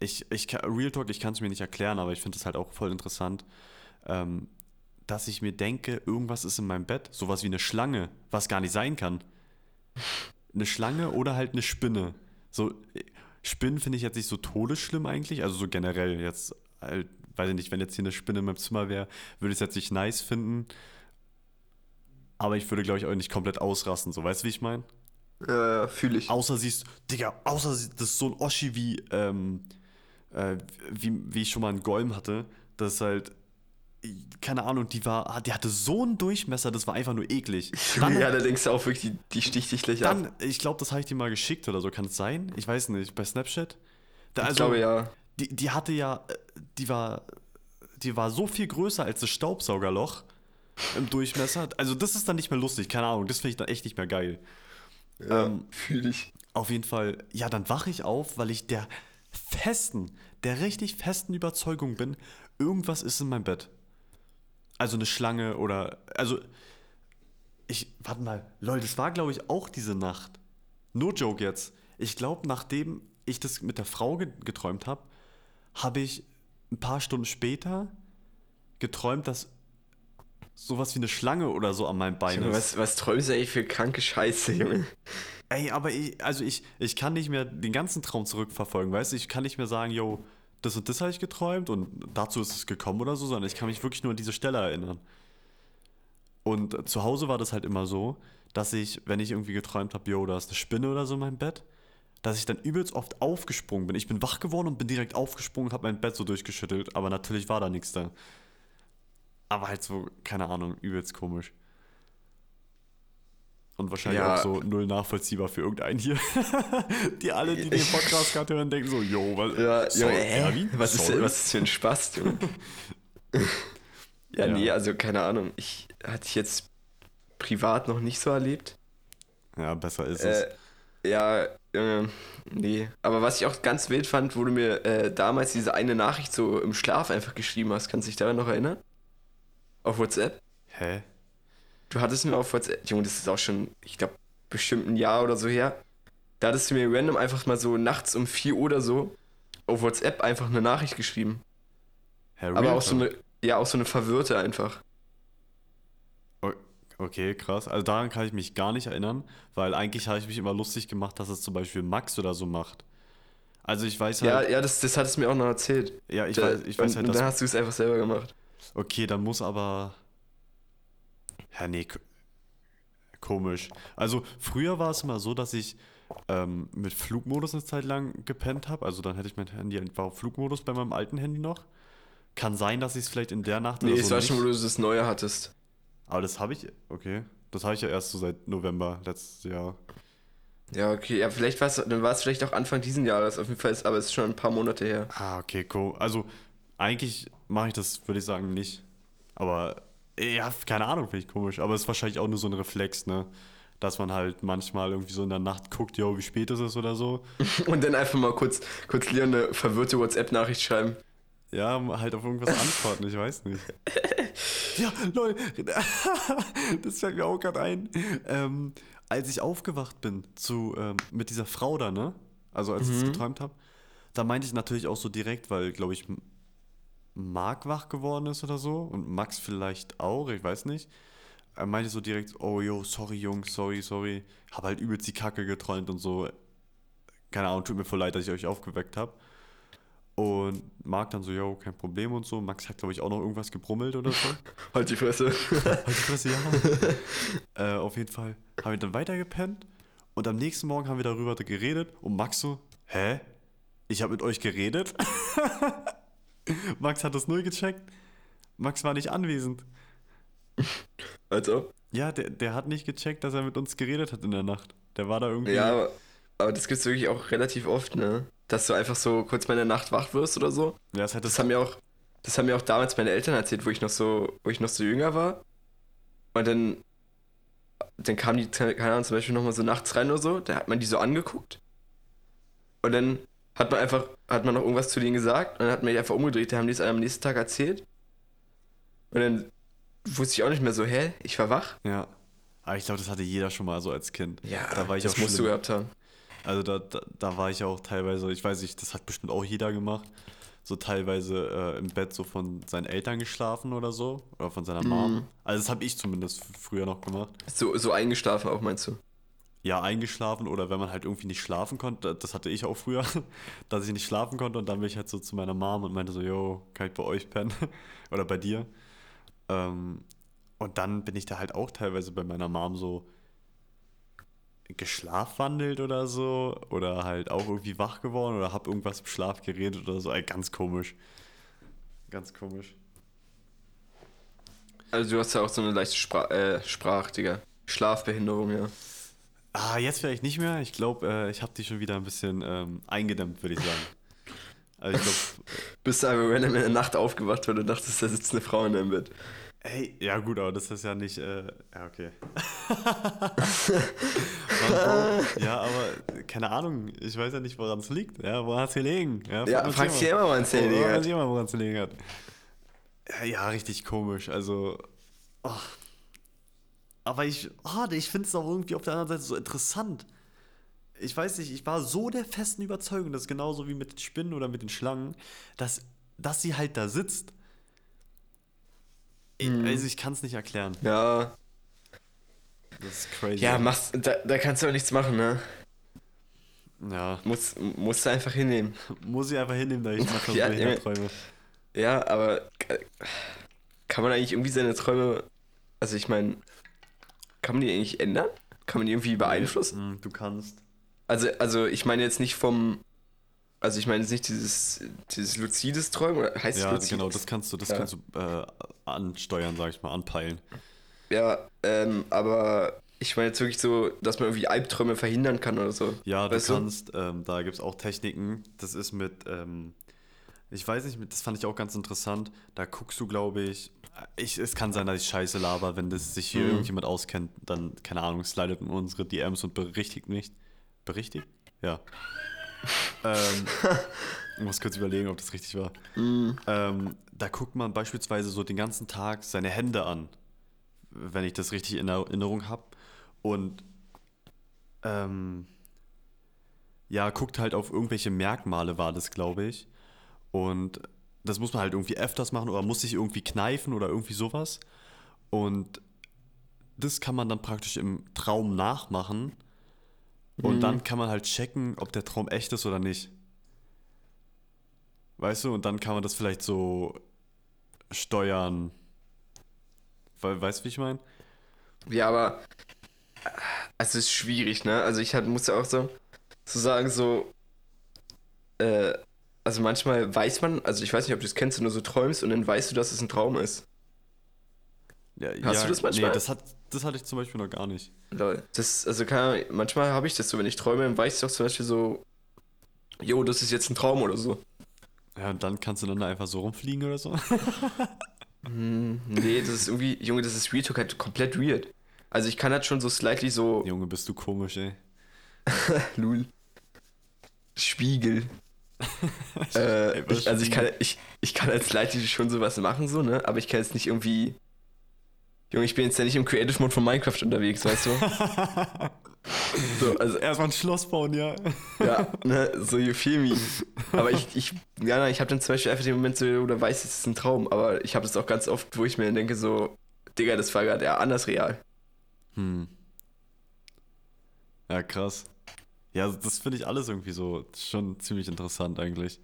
ich, ich Real Talk, ich kann es mir nicht erklären, aber ich finde es halt auch voll interessant, ähm, dass ich mir denke, irgendwas ist in meinem Bett, sowas wie eine Schlange, was gar nicht sein kann. Eine Schlange oder halt eine Spinne. So, Spinnen finde ich jetzt nicht so todesschlimm eigentlich, also so generell jetzt, halt, weiß ich nicht, wenn jetzt hier eine Spinne in meinem Zimmer wäre, würde ich es jetzt nicht nice finden. Aber ich würde, glaube ich, auch nicht komplett ausrasten, so, weißt du, wie ich meine? Ja, fühle ich. Außer siehst, Digga, außer das ist so ein Oschi wie, ähm, äh, wie, wie ich schon mal einen Golm hatte, das halt, keine Ahnung, die war, die hatte so einen Durchmesser, das war einfach nur eklig. Dann, ja, da denkst du auch wirklich, die, die sticht dich gleich dann, ab. Ich glaube, das habe ich dir mal geschickt oder so, kann es sein? Ich weiß nicht, bei Snapchat? Da, also, ich glaube ja. Die, die hatte ja, die war, die war so viel größer als das Staubsaugerloch im Durchmesser. Also das ist dann nicht mehr lustig, keine Ahnung, das finde ich dann echt nicht mehr geil. Ja, ähm, fühle ich. Auf jeden Fall, ja, dann wache ich auf, weil ich der festen, der richtig festen Überzeugung bin, irgendwas ist in meinem Bett. Also eine Schlange oder. Also. Ich. Warte mal. Leute, das war, glaube ich, auch diese Nacht. No joke jetzt. Ich glaube, nachdem ich das mit der Frau geträumt habe, habe ich ein paar Stunden später geträumt, dass sowas wie eine Schlange oder so an meinem Bein ist. Was, was träumst du eigentlich für kranke Scheiße, Junge? Ey, aber ich, also ich, ich kann nicht mehr den ganzen Traum zurückverfolgen, weißt du? Ich kann nicht mehr sagen, yo, das und das habe ich geträumt und dazu ist es gekommen oder so, sondern ich kann mich wirklich nur an diese Stelle erinnern. Und zu Hause war das halt immer so, dass ich, wenn ich irgendwie geträumt habe, yo, da ist eine Spinne oder so in meinem Bett, dass ich dann übelst oft aufgesprungen bin. Ich bin wach geworden und bin direkt aufgesprungen und habe mein Bett so durchgeschüttelt, aber natürlich war da nichts da. Aber halt so, keine Ahnung, übelst komisch. Und wahrscheinlich ja. auch so null nachvollziehbar für irgendeinen hier. die alle, die den Podcast gerade hören, denken so, yo, was, ja, sorry, hä? was, ist, was ist für ein Spaß, Junge? ja, ja, nee, also keine Ahnung. Ich hatte ich jetzt privat noch nicht so erlebt. Ja, besser ist äh, es. Ja, äh, nee. Aber was ich auch ganz wild fand, wo du mir äh, damals diese eine Nachricht so im Schlaf einfach geschrieben hast. Kannst du dich daran noch erinnern? Auf WhatsApp? Hä? Du hattest mir auf WhatsApp, Junge, das ist auch schon, ich glaube, bestimmt ein Jahr oder so her. Da hattest du mir random einfach mal so nachts um 4 Uhr oder so auf WhatsApp einfach eine Nachricht geschrieben. Herr Aber auch so eine, ja, auch so eine verwirrte einfach. Okay, krass. Also daran kann ich mich gar nicht erinnern, weil eigentlich habe ich mich immer lustig gemacht, dass es zum Beispiel Max oder so macht. Also ich weiß halt. Ja, ja, das, das hat es mir auch noch erzählt. Ja, ich da, weiß, ich weiß halt, dass. Dann hast du es einfach selber gemacht. Okay, dann muss aber. Ja, nee, komisch. Also früher war es immer so, dass ich ähm, mit Flugmodus eine Zeit lang gepennt habe. Also dann hätte ich mein Handy war auf Flugmodus bei meinem alten Handy noch. Kann sein, dass ich es vielleicht in der Nacht Nee, oder so war nicht. schon, wo du das Neue hattest. Aber das habe ich, okay. Das habe ich ja erst so seit November letztes Jahr. Ja, okay. Ja, vielleicht war es, dann war es vielleicht auch Anfang diesen Jahres. Auf jeden Fall ist, aber es ist schon ein paar Monate her. Ah, okay, cool. Also, eigentlich mache ich das, würde ich sagen, nicht. Aber, ja, keine Ahnung, finde ich komisch. Aber es ist wahrscheinlich auch nur so ein Reflex, ne? Dass man halt manchmal irgendwie so in der Nacht guckt, yo, wie spät ist es oder so. Und dann einfach mal kurz, kurz Leon eine verwirrte WhatsApp-Nachricht schreiben. Ja, halt auf irgendwas antworten, ich weiß nicht. Ja, lol. Das fällt mir auch gerade ein. Ähm, als ich aufgewacht bin zu, ähm, mit dieser Frau da, ne? Also als ich es geträumt habe, da meinte ich natürlich auch so direkt, weil, glaube ich, M- Marc wach geworden ist oder so und Max vielleicht auch, ich weiß nicht. Er meinte so direkt, oh yo, sorry Jungs, sorry, sorry. Hab halt übelst die Kacke geträumt und so. Keine Ahnung, tut mir voll leid, dass ich euch aufgeweckt habe. Und Marc dann so, yo, kein Problem und so. Max hat, glaube ich, auch noch irgendwas gebrummelt oder so. Halt die Fresse. Halt die Fresse, ja. äh, auf jeden Fall haben wir dann weitergepennt. Und am nächsten Morgen haben wir darüber geredet. Und Max so, hä? Ich habe mit euch geredet? Max hat das null gecheckt. Max war nicht anwesend. Also? Ja, der, der hat nicht gecheckt, dass er mit uns geredet hat in der Nacht. Der war da irgendwie. Ja, aber, aber das gibt's wirklich auch relativ oft, ne? Dass du einfach so kurz mal in der Nacht wach wirst oder so. ja das hat Das das haben mir auch, das haben mir auch damals meine Eltern erzählt, wo ich noch so, wo ich noch so jünger war. Und dann, dann kamen die, keine Ahnung, zum Beispiel nochmal so nachts rein oder so, da hat man die so angeguckt. Und dann hat man einfach, hat man noch irgendwas zu denen gesagt und dann hat man die einfach umgedreht, da haben die es einem am nächsten Tag erzählt. Und dann wusste ich auch nicht mehr so, hä, ich war wach? Ja. Aber ich glaube, das hatte jeder schon mal so als Kind. da war ich das auch musst du schlimm. gehabt haben. Also da, da, da war ich auch teilweise, ich weiß nicht, das hat bestimmt auch jeder gemacht, so teilweise äh, im Bett so von seinen Eltern geschlafen oder so, oder von seiner Mom. Also das habe ich zumindest früher noch gemacht. So, so eingeschlafen auch, meinst du? Ja, eingeschlafen oder wenn man halt irgendwie nicht schlafen konnte, das hatte ich auch früher, dass ich nicht schlafen konnte und dann bin ich halt so zu meiner Mom und meinte so, yo, kann ich bei euch pennen? oder bei dir? Ähm, und dann bin ich da halt auch teilweise bei meiner Mom so geschlafwandelt oder so oder halt auch irgendwie wach geworden oder hab irgendwas im Schlaf geredet oder so. Ey, ganz komisch. Ganz komisch. Also du hast ja auch so eine leichte Spra äh, Sprach, Digga. Schlafbehinderung, ja. Ah, jetzt vielleicht nicht mehr. Ich glaube, äh, ich habe die schon wieder ein bisschen ähm, eingedämmt, würde ich sagen. Also ich glaube, Bist du einfach random in der Nacht aufgewacht, weil du dachtest, da sitzt eine Frau in deinem Bett. Hey, ja gut, aber das ist ja nicht, äh, ja okay. Bro, ja, aber keine Ahnung, ich weiß ja nicht, woran es liegt. Ja, woran es gelegen? Ja, Ja, fragst du immer, woran es Oh, gelegen hat. woran es gelegen hat. Ja, ja, richtig komisch, also, oh. Aber ich, oh, ich finde es auch irgendwie auf der anderen Seite so interessant. Ich weiß nicht, ich war so der festen Überzeugung, dass genauso wie mit den Spinnen oder mit den Schlangen, dass, dass sie halt da sitzt. Ich, Mhm. Also ich kann es nicht erklären. Ja, Das ist crazy. ja, machst, da, da kannst du auch nichts machen, ne? ja. Muss, musst du einfach hinnehmen. Muss ich einfach hinnehmen, da ich manchmal Ja, Junge. träume. Ja, aber äh, kann man eigentlich irgendwie seine Träume, also ich meine, kann man die eigentlich ändern? Kann man die irgendwie beeinflussen? Mhm, Du kannst. Also, also ich meine jetzt nicht vom, also ich meine jetzt nicht dieses, dieses luzides Träumen, oder heißt es Ja, luzides? genau, das kannst du, das Ja. kannst du äh, ansteuern, sag ich mal, anpeilen. Ja, ähm, aber ich meine jetzt wirklich so, dass man irgendwie Albträume verhindern kann oder so. Ja, du Weißt du? kannst, ähm, da gibt es auch Techniken. Das ist mit, ähm, ich weiß nicht, das fand ich auch ganz interessant. Da guckst du, glaube ich, ich, es kann sein, dass ich scheiße laber, wenn das sich hier Mhm. irgendjemand auskennt, dann, keine Ahnung, slidet in unsere DMs und berichtigt mich. Berichtigt? Ja. ähm, ich muss kurz überlegen, ob das richtig war. Mhm. Ähm, da guckt man beispielsweise so den ganzen Tag seine Hände an, wenn ich das richtig in Erinnerung habe. Und ähm, ja, guckt halt auf irgendwelche Merkmale, war das, glaube ich. Und das muss man halt irgendwie öfters machen oder muss sich irgendwie kneifen oder irgendwie sowas. Und das kann man dann praktisch im Traum nachmachen. Und Mhm. dann kann man halt checken, ob der Traum echt ist oder nicht. Weißt du, und dann kann man das vielleicht so steuern. We weißt du, wie ich meine? Ja, aber äh, es ist schwierig, ne? Also ich halt, muss ja auch so, so sagen, so, äh, also manchmal weiß man, also ich weiß nicht, ob du das kennst, wenn du so träumst und dann weißt du, dass es ein Traum ist. Ja, Hast du das manchmal? Nee, das, hat, das hatte ich zum Beispiel noch gar nicht. Lol. Das, also Ahnung, manchmal habe ich das so, wenn ich träume, dann weiß ich doch zum Beispiel so, jo, das ist jetzt ein Traum oder so. Ja, und dann kannst du dann da einfach so rumfliegen oder so. Hm, nee, das ist irgendwie, Junge, das ist Real Talk halt komplett weird. Also ich kann halt schon so slightly so, Junge, bist du komisch, ey. Lul. Spiegel. Äh, ich, also ich kann, ich, ich kann als Slightly schon sowas machen, so, ne? Aber ich kann jetzt nicht irgendwie. Junge, ich bin jetzt ja nicht im Creative Mode von Minecraft unterwegs, weißt du? so, also, Erstmal ein Schloss bauen, ja. ja, ne, so you feel me. Aber ich, ich, ja, nein, ich habe dann zum Beispiel einfach den Moment so, oder weiß, es ist ein Traum, aber ich habe das auch ganz oft, wo ich mir denke, so, Digga, das war gerade ja anders real. Hm. Ja, krass. Ja, das finde ich alles irgendwie so schon ziemlich interessant eigentlich.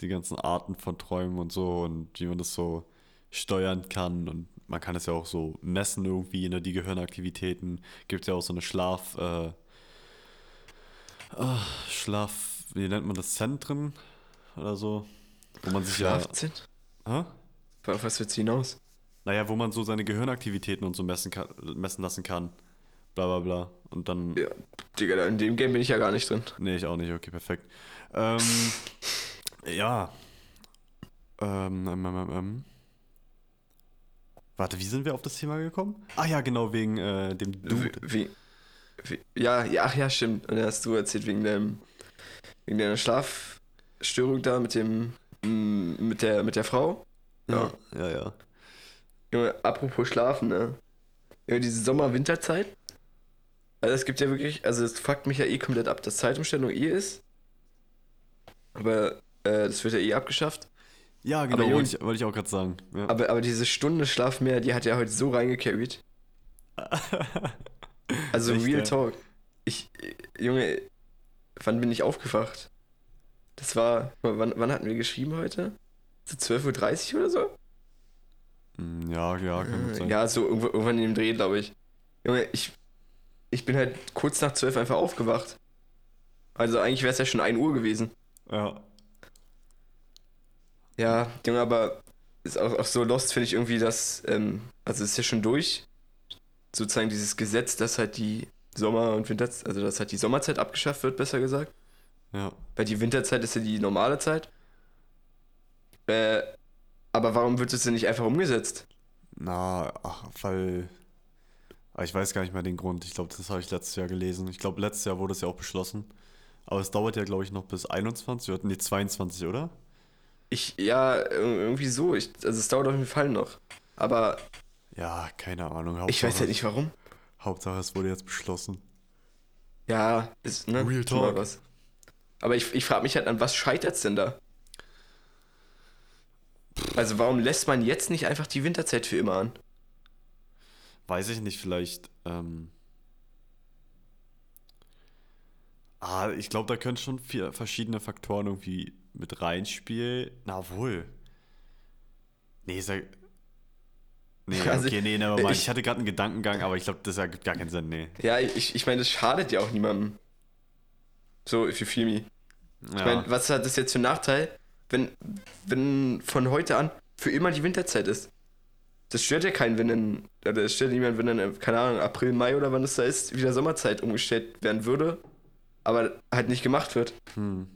Die ganzen Arten von Träumen und so und wie man das so steuern kann und man kann es ja auch so messen irgendwie, ne, die Gehirnaktivitäten. Gibt ja auch so eine Schlaf, äh, ah, Schlaf, wie nennt man das, Zentren oder so, wo man sich Schlafzimmer? ja, hä? Auf was wird's hinaus? Naja, wo man so seine Gehirnaktivitäten und so messen, kann, messen lassen kann. Bla bla bla. Und dann. Ja, Digga, in dem Game bin ich ja gar nicht drin. Nee, ich auch nicht. Okay, perfekt. Ähm, ja. Ähm, ähm, ähm, ähm. Warte, wie sind wir auf das Thema gekommen? Ah ja, genau, wegen äh, dem Dude. Wie, wie, ja, ja, ach ja, stimmt. Und dann hast du erzählt wegen dem, wegen deiner Schlafstörung da mit dem, mm, mit der, mit der Frau. Ja, ja, ja. Junge, apropos Schlafen, ne? Junge, diese Sommer-Winterzeit. Also es gibt ja wirklich, also es fuckt mich ja eh komplett ab, dass Zeitumstellung eh ist. Aber äh, das wird ja eh abgeschafft. Ja, genau, Junge- wollte ich, wollte ich auch gerade sagen. Ja. Aber, aber diese Stunde Schlaf mehr, die hat ja heute so reingecarried. Also Echt, Real ja? Talk. Ich, Junge, wann bin ich aufgewacht? Das war, wann, wann hatten wir geschrieben heute? So 12.30 Uhr oder so? Hm, ja, ja, kann gut sein. Ja, so irgendwann in dem Dreh, glaube ich. Junge, ich, ich bin halt kurz nach 12 einfach aufgewacht. Also eigentlich wäre es ja schon 1 Uhr gewesen. Ja. Ja, Junge, aber ist auch, auch so lost, finde ich irgendwie, dass, ähm, also es ist ja schon durch, sozusagen dieses Gesetz, dass halt die Sommer- und Winterzeit, also dass halt die Sommerzeit abgeschafft wird, besser gesagt. Ja. Weil die Winterzeit ist ja die normale Zeit. Äh, aber warum wird es denn nicht einfach umgesetzt? Na, ach, weil. Ah, Ich weiß gar nicht mehr den Grund. Ich glaube, das habe ich letztes Jahr gelesen. Ich glaube, letztes Jahr wurde es ja auch beschlossen. Aber es dauert ja, glaube ich, noch bis 21 oder nee, 22, oder? Ich, ja, ir- irgendwie so. Ich, also es dauert auf jeden Fall noch. Aber Ja, keine Ahnung. ich Hauptsache, weiß halt nicht warum. Hauptsache, es wurde jetzt beschlossen. Ja, ist, ne? Real talk. Was. Aber ich, ich frage mich halt, an was scheitert's denn da? Also warum lässt man jetzt nicht einfach die Winterzeit für immer an? Weiß ich nicht, vielleicht. Ähm ah, ich glaube, da können schon vier verschiedene Faktoren irgendwie mit reinspielen. Na wohl. Nee, ja. Nee, Also, okay, nee, never mind. ich- Ich hatte gerade einen Gedankengang, aber ich glaube, das ergibt gar keinen Sinn, nee. Ja, ich, ich meine, das schadet ja auch niemandem. So, if you feel me. Ich Ja. meine, was hat das jetzt für einen Nachteil, wenn, wenn von heute an für immer die Winterzeit ist? Das stört ja keinen, wenn dann, oder es stört niemand, wenn dann, keine Ahnung, April, Mai oder wann es da ist, wieder Sommerzeit umgestellt werden würde, aber halt nicht gemacht wird. Hm.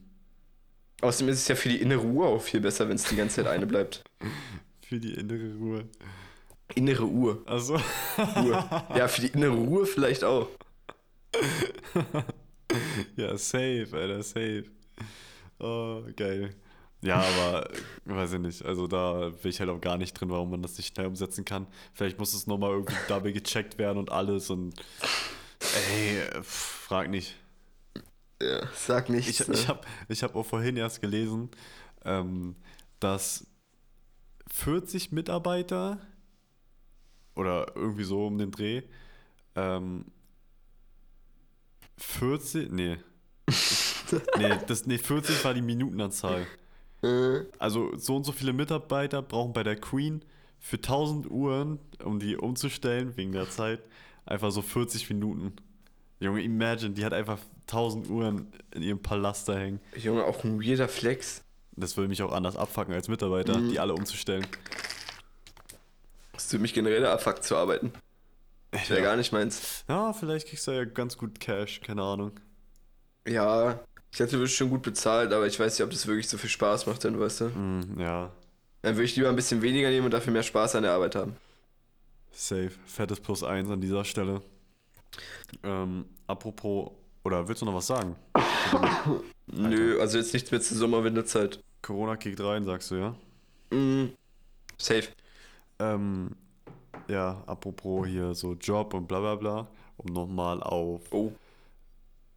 Außerdem ist es ja für die innere Uhr auch viel besser, wenn es die ganze Zeit eine bleibt. Für die innere Ruhe. Innere Uhr. Also. Uhr. Ja, für die innere Ruhe vielleicht auch. ja, safe, Alter, safe. Oh, geil. Ja, aber weiß ich nicht. Also da bin ich halt auch gar nicht drin, warum man das nicht schnell umsetzen kann. Vielleicht muss es nochmal irgendwie double gecheckt werden und alles und ey, pff, frag nicht. Ja, sag nichts. Ich, ne? ich habe ich hab auch vorhin erst gelesen, ähm, dass 40 Mitarbeiter oder irgendwie so um den Dreh ähm, 40, nee. nee, das, nee, 40 war die Minutenanzahl. Äh, Also so und so viele Mitarbeiter brauchen bei der Queen für 1000 Uhren, um die umzustellen wegen der Zeit, einfach so 40 Minuten. Junge, imagine, die hat einfach 1000 Uhren in ihrem Palast da hängen. Junge, auch ein weirder Flex. Das würde mich auch anders abfacken als Mitarbeiter, Mhm. die alle umzustellen. Das ist für mich generell der Abfuck zu arbeiten. Wäre Ja. gar nicht meins. Ja, vielleicht kriegst du ja ganz gut Cash, keine Ahnung. Ja, ich hätte wirklich schon gut bezahlt, aber ich weiß nicht, ob das wirklich so viel Spaß macht dann, weißt du. Hm, ja, Dann würde ich lieber ein bisschen weniger nehmen und dafür mehr Spaß an der Arbeit haben. safe. Fettes Plus eins an dieser Stelle. Ähm, apropos, oder willst du noch was sagen? Nö, also jetzt nichts mehr zur Sommer-Winterzeit. Corona kickt rein, sagst du, ja? Mhm. Safe. Ähm, ja, apropos hier so Job und bla bla bla, um nochmal auf, Oh.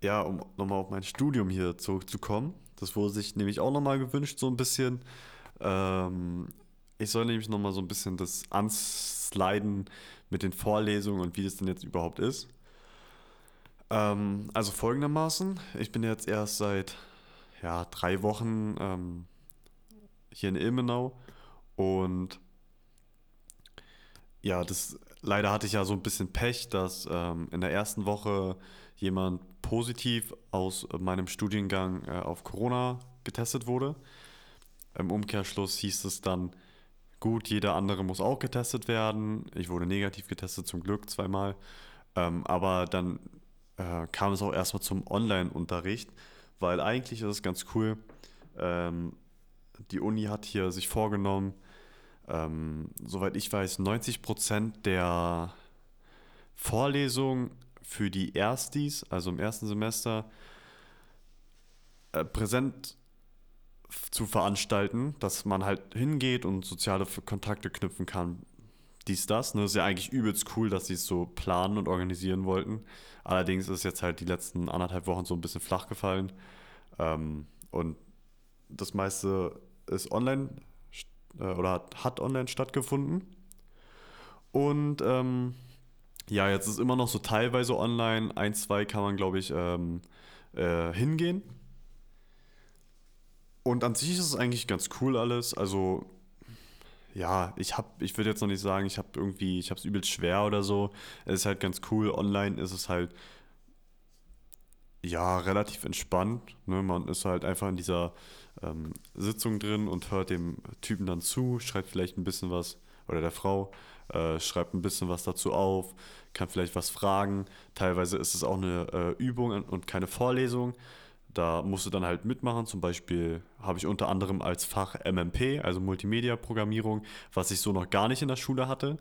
Ja, um nochmal auf mein Studium hier zurückzukommen. Das wurde sich nämlich auch nochmal gewünscht, so ein bisschen. Ähm, ich soll nämlich nochmal so ein bisschen das ansliden mit den Vorlesungen und wie das denn jetzt überhaupt ist. Ähm, also folgendermaßen, ich bin jetzt erst seit ja, drei Wochen ähm, hier in Ilmenau und ja, das leider hatte ich ja so ein bisschen Pech, dass ähm, in der ersten Woche jemand positiv aus meinem Studiengang äh, auf Corona getestet wurde. Im Umkehrschluss hieß es dann, gut, jeder andere muss auch getestet werden. Ich wurde negativ getestet, zum Glück zweimal. Ähm, aber dann äh, kam es auch erstmal zum Online-Unterricht, weil eigentlich ist es ganz cool. Ähm, die Uni hat hier sich vorgenommen, ähm, soweit ich weiß, 90% der Vorlesungen für die Erstis, also im ersten Semester, äh, präsent zu veranstalten, dass man halt hingeht und soziale Kontakte knüpfen kann. Dies, das. Ne? Ist ja eigentlich übelst cool, dass sie es so planen und organisieren wollten. Allerdings ist jetzt halt die letzten anderthalb Wochen so ein bisschen flach gefallen. Ähm, und das meiste ist online äh, oder hat, hat online stattgefunden. Und ähm, ja, jetzt ist immer noch so teilweise online. Ein, zwei kann man, glaube ich, ähm, äh, hingehen. Und an sich ist es eigentlich ganz cool alles. Also, ja, ich habe, ich würde jetzt noch nicht sagen, ich habe irgendwie, ich habe es übelst schwer oder so. Es ist halt ganz cool. Online ist es halt, ja, relativ entspannt. Ne? Man ist halt einfach in dieser ähm, Sitzung drin und hört dem Typen dann zu, schreibt vielleicht ein bisschen was, oder der Frau, äh, schreibt ein bisschen was dazu auf, kann vielleicht was fragen. Teilweise ist es auch eine äh, Übung und keine Vorlesung. Da musst du dann halt mitmachen. Zum Beispiel habe ich unter anderem als Fach MMP, also Multimedia-Programmierung, was ich so noch gar nicht in der Schule hatte.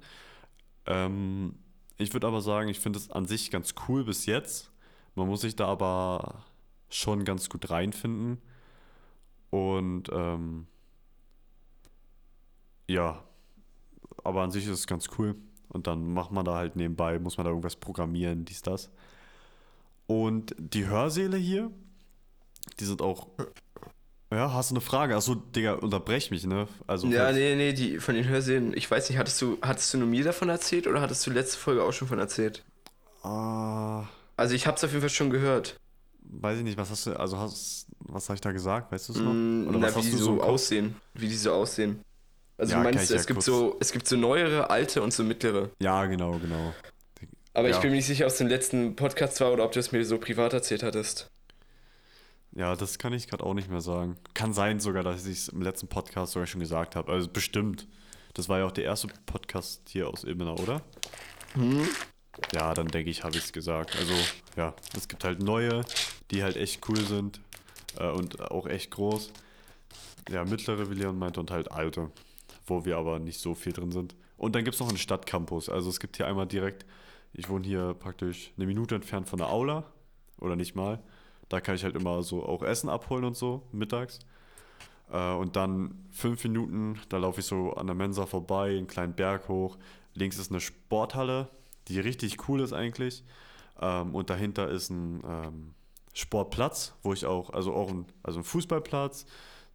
Ähm, ich würde aber sagen, ich finde es an sich ganz cool bis jetzt. Man muss sich da aber schon ganz gut reinfinden. Und ähm, ja, aber an sich ist es ganz cool. Und dann macht man da halt nebenbei, muss man da irgendwas programmieren, dies, das. Und die Hörsäle hier, die sind auch. Ja, hast du eine Frage? Achso, Digga, unterbrech mich, ne? Also, Ja, nee, nee, die von den Hörsälen, ich weiß nicht, hattest du, hattest du nur mir davon erzählt oder hattest du letzte Folge auch schon von erzählt? Ah, Also ich hab's auf jeden Fall schon gehört. weiß ich nicht, was hast du, also hast, was habe ich da gesagt? Weißt du es noch? Mm, Oder na, was wie hast die du so aussehen. Wie die so aussehen. Also Ja, du meinst, ich ja es gibt kurz- so, es gibt so neuere, alte und so mittlere. Ja, genau, genau. Aber Ja. ich bin mir nicht sicher, ob es im letzten Podcast war oder ob du es mir so privat erzählt hattest. Ja, das kann ich gerade auch nicht mehr sagen. Kann sein sogar, dass ich es im letzten Podcast sogar schon gesagt habe. Also bestimmt. Das war ja auch der erste Podcast hier aus Ilmenau, oder? Hm? Ja, dann denke ich, habe ich es gesagt. Also, ja, es gibt halt neue, die halt echt cool sind äh, und auch echt groß. Ja, mittlere, wie Leon meinte, und halt alte, wo wir aber nicht so viel drin sind. Und dann gibt es noch einen Stadtcampus. Also es gibt hier einmal direkt, ich wohne hier praktisch eine Minute entfernt von der Aula, oder nicht mal. Da kann ich halt immer so auch Essen abholen und so, mittags. Äh, und dann fünf Minuten, da laufe ich so an der Mensa vorbei, einen kleinen Berg hoch. Links ist eine Sporthalle, die richtig cool ist eigentlich. Ähm, und dahinter ist ein ähm, Sportplatz, wo ich auch, also auch ein, also ein Fußballplatz,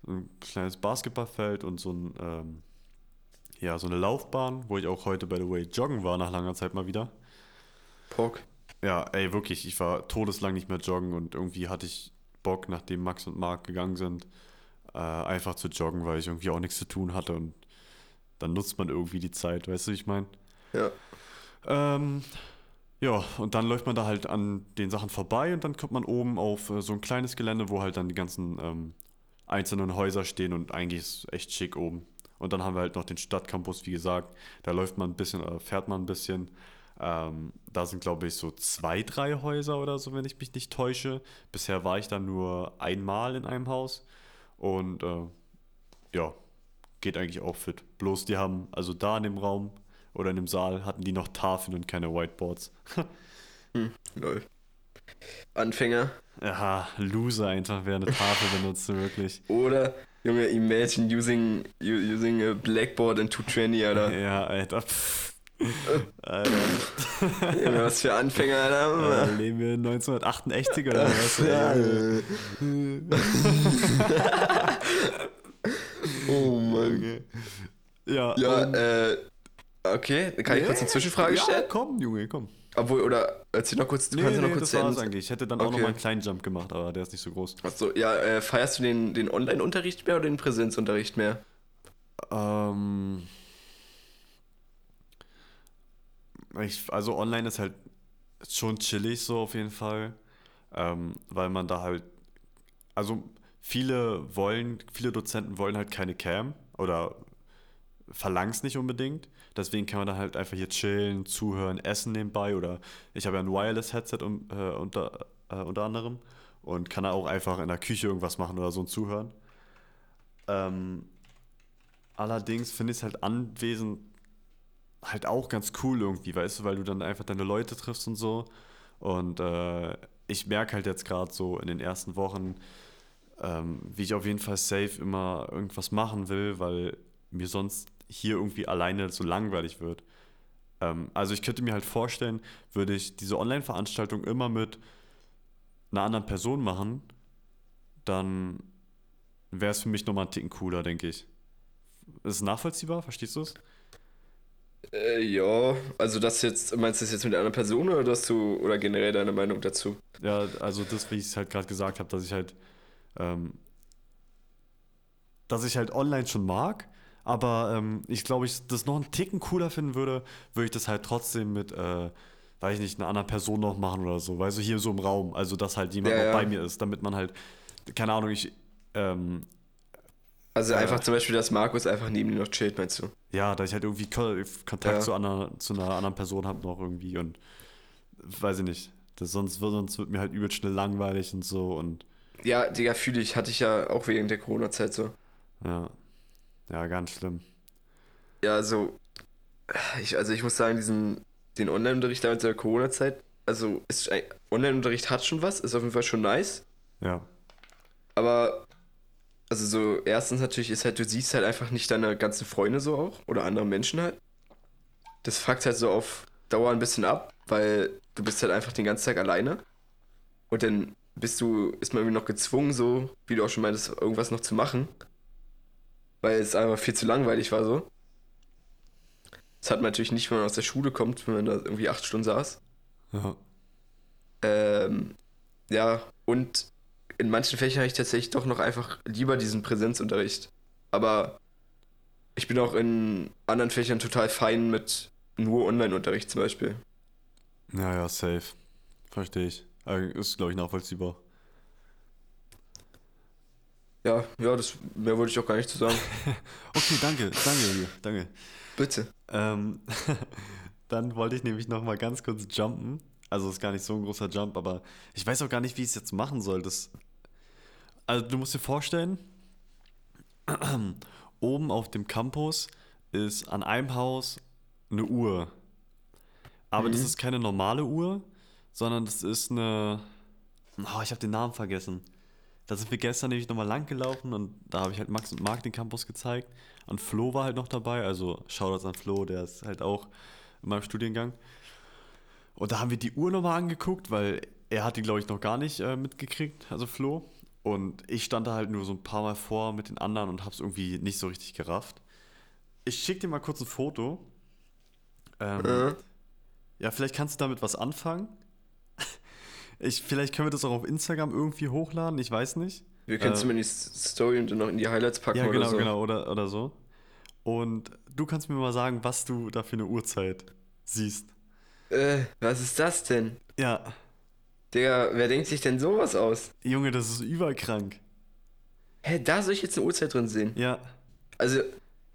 ein kleines Basketballfeld und so ein, ähm, ja, so eine Laufbahn, wo ich auch heute, by the way, joggen war nach langer Zeit mal wieder. Pock. Ja, ey, wirklich, ich war todeslang nicht mehr joggen und irgendwie hatte ich Bock, nachdem Max und Marc gegangen sind, äh, einfach zu joggen, weil ich irgendwie auch nichts zu tun hatte und dann nutzt man irgendwie die Zeit, weißt du, wie ich meine? Ja. Ähm, Ja, und dann läuft man da halt an den Sachen vorbei und dann kommt man oben auf äh, so ein kleines Gelände, wo halt dann die ganzen ähm, einzelnen Häuser stehen und eigentlich ist es echt schick oben. Und dann haben wir halt noch den Stadtcampus, wie gesagt. Da läuft man ein bisschen, oder fährt man ein bisschen. Ähm, da sind, glaube ich, so zwei, drei Häuser oder so, wenn ich mich nicht täusche. Bisher war ich da nur einmal in einem Haus. Und äh, ja, geht eigentlich auch fit. Bloß die haben, also da in dem Raum oder in dem Saal hatten die noch Tafeln und keine Whiteboards. hm, lol. Anfänger. Ja, Loser einfach, wer eine Tafel benutzt, wirklich. Oder, Junge, imagine using, using a blackboard in 220, Alter. Ja, Alter. Alter. Junge, was für Anfänger, Alter. Äh, leben wir 1988 oder was? Ja. oh Mann. Ja, ja um, äh, okay, kann ich kurz eine Zwischenfrage stellen? Ja, komm, Junge, komm. Obwohl, oder erzähl noch kurz, du nee, kannst ja noch nee, kurz das war's eigentlich. Ich hätte dann okay. auch noch mal einen kleinen Jump gemacht, aber der ist nicht so groß. Achso, ja, äh, feierst du den, den Online-Unterricht mehr oder den Präsenzunterricht mehr? Ähm. Ich, also online ist halt schon chillig so auf jeden Fall, ähm, weil man da halt, also viele wollen, viele Dozenten wollen halt keine Cam oder verlangen es nicht unbedingt. Deswegen kann man dann halt einfach hier chillen, zuhören, essen nebenbei oder ich habe ja ein Wireless-Headset um, äh, unter, äh, unter anderem und kann da auch einfach in der Küche irgendwas machen oder so und zuhören. Ähm, allerdings finde ich es halt anwesend halt auch ganz cool irgendwie, weißt du, weil du dann einfach deine Leute triffst und so. Und äh, ich merke halt jetzt gerade so in den ersten Wochen, ähm, wie ich auf jeden Fall safe immer irgendwas machen will, weil mir sonst hier irgendwie alleine so langweilig wird. Ähm, also ich könnte mir halt vorstellen, würde ich diese Online-Veranstaltung immer mit einer anderen Person machen, dann wäre es für mich nochmal einen Ticken cooler, denke ich. Ist es nachvollziehbar? Verstehst du es? Äh, ja, also das jetzt, meinst du das jetzt mit einer Person oder dass du, oder generell deine Meinung dazu? Ja, also das, wie ich es halt gerade gesagt habe, dass ich halt, ähm, dass ich halt online schon mag, aber ähm, ich glaube, ich das noch einen Ticken cooler finden würde, würde ich das halt trotzdem mit, äh, weiß ich nicht, einer anderen Person noch machen oder so. Weißt du, hier so im Raum. Also, dass halt jemand ja, noch ja. bei mir ist, damit man halt, keine Ahnung, ich. Ähm, also einfach äh, zum Beispiel, dass Markus einfach neben dir noch chillt, meinst du? Ja, dass ich halt irgendwie Kontakt ja. zu, einer, zu einer anderen Person habe noch irgendwie und weiß ich nicht. Das, sonst, sonst wird mir halt übel schnell langweilig und so und. Ja, Digga, fühle ich, hatte ich ja auch während der Corona-Zeit so. Ja. Ja, ganz schlimm. Ja, also, ich, also ich muss sagen, diesen, den Online-Unterricht damals in der Corona-Zeit, also Online-Unterricht hat schon was, ist auf jeden Fall schon nice. Ja. Aber, also so, erstens natürlich ist halt, du siehst halt einfach nicht deine ganzen Freunde so auch oder andere Menschen halt. Das fuckt halt so auf Dauer ein bisschen ab, weil du bist halt einfach den ganzen Tag alleine. Und dann bist du, ist man irgendwie noch gezwungen, so, wie du auch schon meintest, irgendwas noch zu machen weil es einfach viel zu langweilig war so. Das hat man natürlich nicht, wenn man aus der Schule kommt, wenn man da irgendwie acht Stunden saß. Ja. Ähm, ja, und in manchen Fächern habe ich tatsächlich doch noch einfach lieber diesen Präsenzunterricht. Aber ich bin auch in anderen Fächern total fein mit nur Online-Unterricht zum Beispiel. Ja, ja, safe. Verstehe ich. Ist, glaube ich, nachvollziehbar. Ja, ja, das mehr wollte ich auch gar nicht zu sagen. okay, danke, danke, danke. Bitte. Ähm, dann wollte ich nämlich noch mal ganz kurz jumpen. Also ist gar nicht so ein großer Jump, aber ich weiß auch gar nicht, wie ich es jetzt machen soll. Das, also du musst dir vorstellen, oben auf dem Campus ist an einem Haus eine Uhr. Aber mhm. das ist keine normale Uhr, sondern das ist eine. Oh, ich habe den Namen vergessen. Da sind wir gestern nämlich nochmal lang gelaufen und da habe ich halt Max und Mark den Campus gezeigt. Und Flo war halt noch dabei, also Shoutouts an Flo, der ist halt auch in meinem Studiengang. Und da haben wir die Uhr nochmal angeguckt, weil er hat die, glaube ich, noch gar nicht äh, mitgekriegt, also Flo. Und ich stand da halt nur so ein paar Mal vor mit den anderen und habe es irgendwie nicht so richtig gerafft. Ich schicke dir mal kurz ein Foto. Ähm, äh. Ja, vielleicht kannst du damit was anfangen. Ich, vielleicht können wir das auch auf Instagram irgendwie hochladen, ich weiß nicht. Wir können es äh, zumindest in die Story und dann noch in die Highlights packen ja, genau, oder so. genau, oder, oder so. Und du kannst mir mal sagen, was du da für eine Uhrzeit siehst. Äh, was ist das denn? Ja. Digga, wer denkt sich denn sowas aus? Junge, das ist überkrank. Hä, da soll ich jetzt eine Uhrzeit drin sehen? Ja. Also,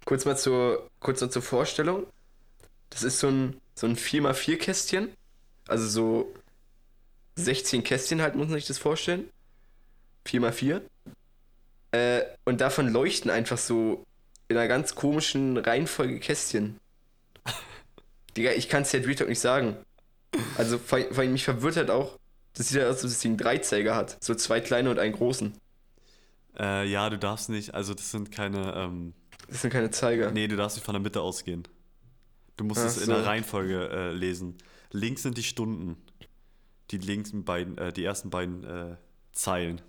kurz mal zur, kurz noch zur Vorstellung. Das ist so ein, so ein 4x4 Kästchen. Also so 16 Kästchen halt, muss man sich das vorstellen. 4x4. Äh, und davon leuchten einfach so in einer ganz komischen Reihenfolge Kästchen. Digga, ich kann es dir Real Talk nicht sagen. Also, vor allem mich verwirrt halt auch, das sieht ja aus, als ob das Ding einen Dreizeiger hat. So zwei kleine und einen großen. Äh, ja, du darfst nicht, also das sind keine, ähm, Das sind keine Zeiger. nee, du darfst nicht von der Mitte ausgehen. Du musst Ach es in so. der Reihenfolge äh, lesen. Links sind die Stunden. Die linken beiden, äh, die ersten beiden äh, Zeilen.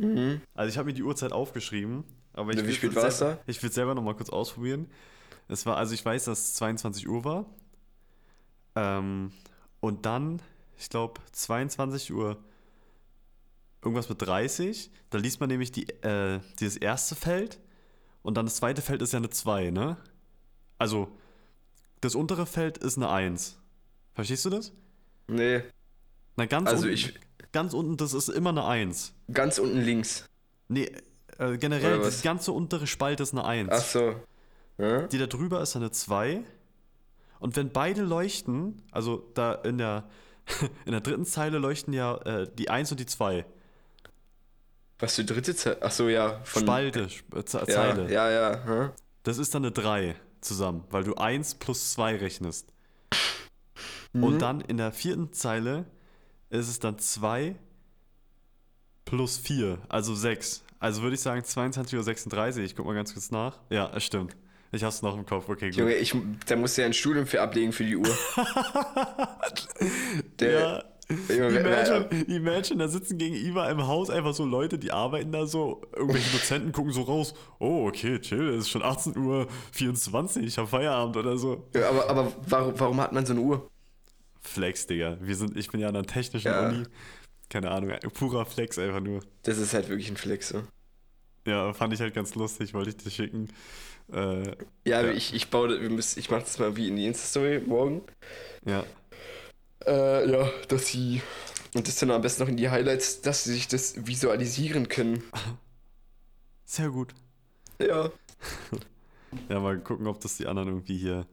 Mhm. Also ich habe mir die Uhrzeit aufgeschrieben, aber ich Wie will spät es war's selber- da? Ich will selber noch mal kurz ausprobieren. Es war, also ich weiß, dass es 22 Uhr war. Ähm, und dann, ich glaube, 22 Uhr irgendwas mit 30. Da liest man nämlich die, äh, dieses erste Feld und dann das zweite Feld ist ja eine 2, ne? Also, das untere Feld ist eine 1. Verstehst du das? Nee, Na, ganz Also unten, ich- ganz unten, das ist immer eine 1. ganz unten links. Nee, äh, generell, die ganze untere Spalte ist eine 1. Ach so. Ja? Die da drüber ist eine 2. Und wenn beide leuchten, also da in der, in der dritten Zeile leuchten ja äh, die 1 und die 2. Was für dritte Zeile? Ach so, ja. Von, Spalte, Sp- äh, Ze- ja, Zeile. Ja, ja. Hm? Das ist dann eine 3 zusammen, weil du 1 plus 2 rechnest. Mhm. Und dann in der vierten Zeile ist es dann 2 plus 4, also 6. Also würde ich sagen 22.36 Uhr. Ich guck mal ganz kurz nach. Ja, es stimmt. Ich hab's noch im Kopf. Okay, gut. Junge, ich, da musst du ja ein Studium für ablegen für die Uhr. Der, ja. Junge, Imagine, imagine, da sitzen gegenüber im Haus einfach so Leute, die arbeiten da so, irgendwelche Dozenten gucken so raus, oh, okay, chill, es ist schon 18 Uhr 24, ich hab Feierabend oder so. Ja, aber aber warum, warum hat man so eine Uhr? Flex, Digga. Wir sind, ich bin ja an einer technischen Ja. Uni. Keine Ahnung, purer Flex einfach nur. Das ist halt wirklich ein Flex, so. Ja, fand ich halt ganz lustig, wollte ich dir schicken. Äh, Ja, Ja. ich, ich baue, das- wir müssen, ich mach das mal wie in die Insta-Story morgen. ja. Äh, ja, dass sie. Und das dann am besten noch in die Highlights, dass sie sich das visualisieren können. Sehr gut. Ja. Ja, mal gucken, ob das die anderen irgendwie hier.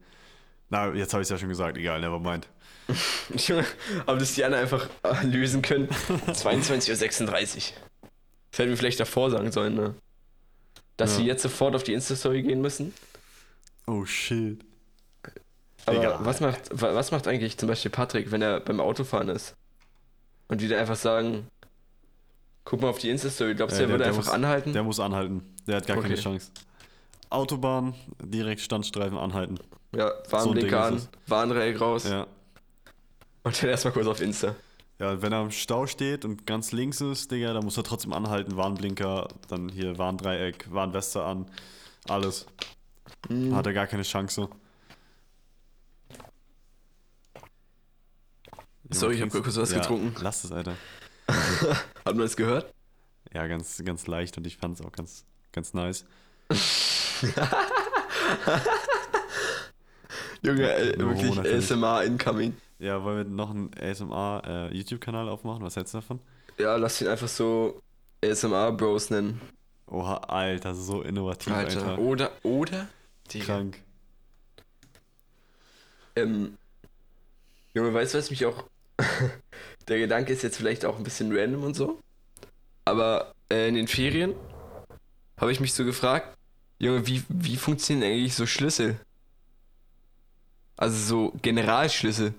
Na, jetzt habe ich es ja schon gesagt, egal, never mind. Junge, aber dass die anderen einfach äh, lösen können. 22.36 Uhr. Das hätten wir vielleicht davor sagen sollen, ne? Dass Ja. sie jetzt sofort auf die Insta-Story gehen müssen. Oh shit. Aber Egal. was macht, wa- was macht eigentlich zum Beispiel Patrick, wenn er beim Autofahren ist? Und die dann einfach sagen, guck mal auf die Insta-Story. Glaubst du, Ja, er würde der einfach muss- anhalten? Der muss anhalten. Der hat gar keine Okay. Chance. Autobahn, direkt Standstreifen anhalten. ja, So Warnblinker Ding an, ist Warndreieck raus Ja. Und dann erstmal kurz auf Insta. Ja, wenn er im Stau steht und ganz links ist, Digga, dann muss er trotzdem anhalten. Warnblinker, dann hier Warndreieck, Warnweste an. Alles. Hm. Hat er gar keine Chance. Sorry, ich hab kurz was ja, getrunken. Lass es, Alter. Hat man das gehört? Ja, ganz, ganz leicht und ich fand es auch ganz, ganz nice. Junge, äh, wirklich. ASMR incoming. Ja, wollen wir noch einen ASMR-YouTube-Kanal aufmachen? Was hältst du davon? Ja, lass ihn einfach so ASMR-Bros nennen. Oha, Alter, so innovativ, Alter. Alter. Oder, oder? Digga. Krank. Ähm, Junge, weißt du, was mich auch. Der Gedanke ist jetzt vielleicht auch ein bisschen random und so. Aber äh, in den Ferien habe ich mich so gefragt, Junge, wie, wie funktionieren eigentlich so Schlüssel? Also so Generalschlüssel.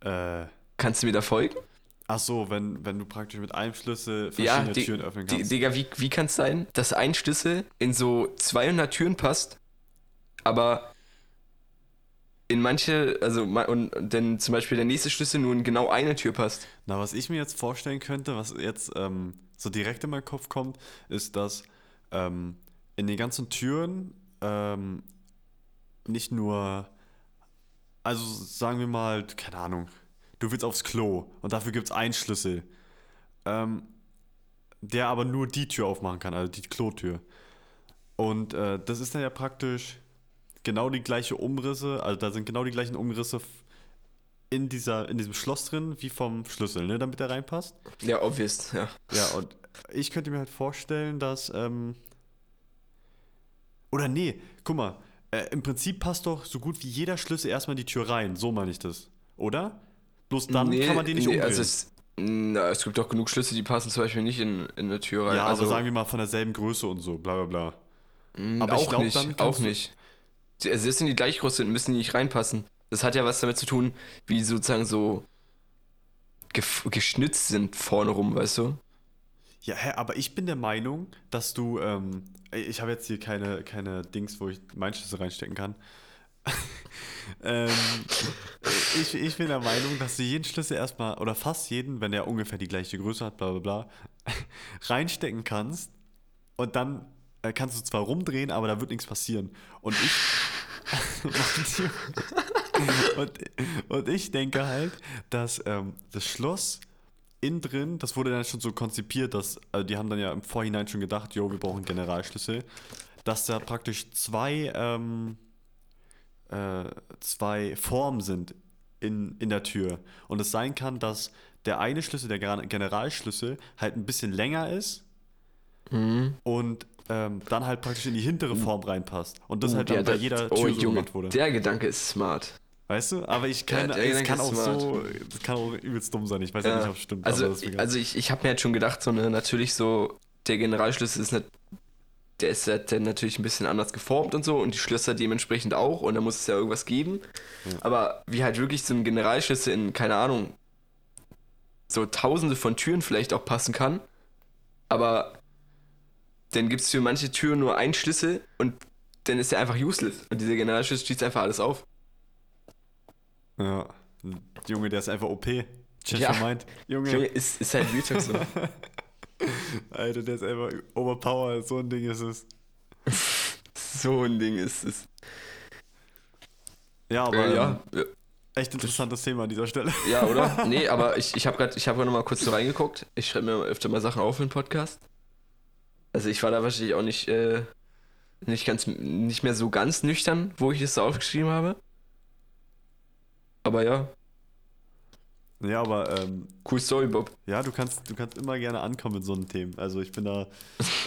Äh, Kannst du mir da folgen? ach so, wenn, wenn du praktisch mit einem Schlüssel Ja, verschiedene die- Türen öffnen Die, kannst. Digga, wie, wie kann es sein, dass ein Schlüssel in so 200 Türen passt, aber in manche, also und denn zum Beispiel der nächste Schlüssel nur in genau eine Tür passt. Na, was ich mir jetzt vorstellen könnte, was jetzt ähm, so direkt in meinen Kopf kommt, ist, dass ähm, in den ganzen Türen ähm, nicht nur, also sagen wir mal, keine Ahnung, du willst aufs Klo und dafür gibt es einen Schlüssel, ähm, der aber nur die Tür aufmachen kann, also die Klotür. Und äh, das ist dann ja praktisch genau die gleiche Umrisse, also da sind genau die gleichen Umrisse in, dieser, in diesem Schloss drin, wie vom Schlüssel, ne, damit der reinpasst. Ja, obvious, ja. Ja, und ich könnte mir halt vorstellen, dass. Ähm, oder nee, guck mal, äh, im Prinzip passt doch so gut wie jeder Schlüssel erstmal in die Tür rein. So meine ich das. Oder? Bloß dann Nee, kann man den nicht nee, umdrehen. Also es, na, es gibt doch genug Schlüssel, die passen zum Beispiel nicht in, in eine Tür rein. ja, also, aber sagen wir mal von derselben Größe und so, bla bla bla. mh, aber ich auch glaub, nicht, dann auch nicht. Also selbst wenn die gleich groß sind, müssen die nicht reinpassen. Das hat ja was damit zu tun, wie sozusagen so geschnitzt sind vorne rum, weißt du? Ja, hä, aber ich bin der Meinung, dass du, ähm, ich habe jetzt hier keine, keine Dings, wo ich meinen Schlüssel reinstecken kann. ähm, ich, ich bin der Meinung, dass du jeden Schlüssel erstmal, oder fast jeden, wenn der ungefähr die gleiche Größe hat, bla bla bla, reinstecken kannst und dann äh, kannst du zwar rumdrehen, aber da wird nichts passieren. Und ich. und, und ich denke halt, dass ähm, das Schloss innen drin, das wurde dann schon so konzipiert, dass also die haben dann ja im Vorhinein schon gedacht, jo, wir brauchen Generalschlüssel, dass da praktisch zwei, ähm, äh, zwei Formen sind in, in der Tür. Und es sein kann, dass der eine Schlüssel, der Gen- Generalschlüssel, halt ein bisschen länger ist Mhm. und ähm, dann halt praktisch in die hintere Form reinpasst. Und das Uh, halt dann bei der- jeder oh, Tür so Junge, gemacht wurde. Der Gedanke ist smart. Weißt du? Aber ich kann, Ja, es kann auch smart. so, das kann auch übelst dumm sein. Ich weiß ja, Ja, nicht, ob es stimmt. also, also ich, ich habe mir jetzt schon gedacht, so ne, natürlich so, der Generalschlüssel ist nicht, der ist halt dann natürlich ein bisschen anders geformt und so und die Schlösser dementsprechend auch und da muss es ja irgendwas geben. Ja. Aber wie halt wirklich so ein Generalschlüssel in, keine Ahnung, so tausende von Türen vielleicht auch passen kann, aber dann gibt es für manche Türen nur einen Schlüssel und dann ist der einfach useless und dieser Generalschlüssel schließt einfach alles auf. Ja. Junge, der ist einfach OP. Change Ja. mind. Junge, Junge, ist, ist halt Talk so. Alter, der ist einfach overpowered. So ein Ding ist es. so ein Ding ist es. Ja, aber Äh, ähm, ja, ja. echt interessantes Thema an dieser Stelle. Ja, oder? Nee, aber ich, ich habe gerade hab grad noch mal kurz so reingeguckt. Ich schreibe mir öfter mal Sachen auf den Podcast. Also ich war da wahrscheinlich auch nicht, äh, nicht, ganz, nicht mehr so ganz nüchtern, wo ich das so aufgeschrieben habe. Aber ja, Ja, aber ähm, cool Story, Bob. ja, du kannst, du kannst immer gerne ankommen mit so einem Themen. Also ich bin da.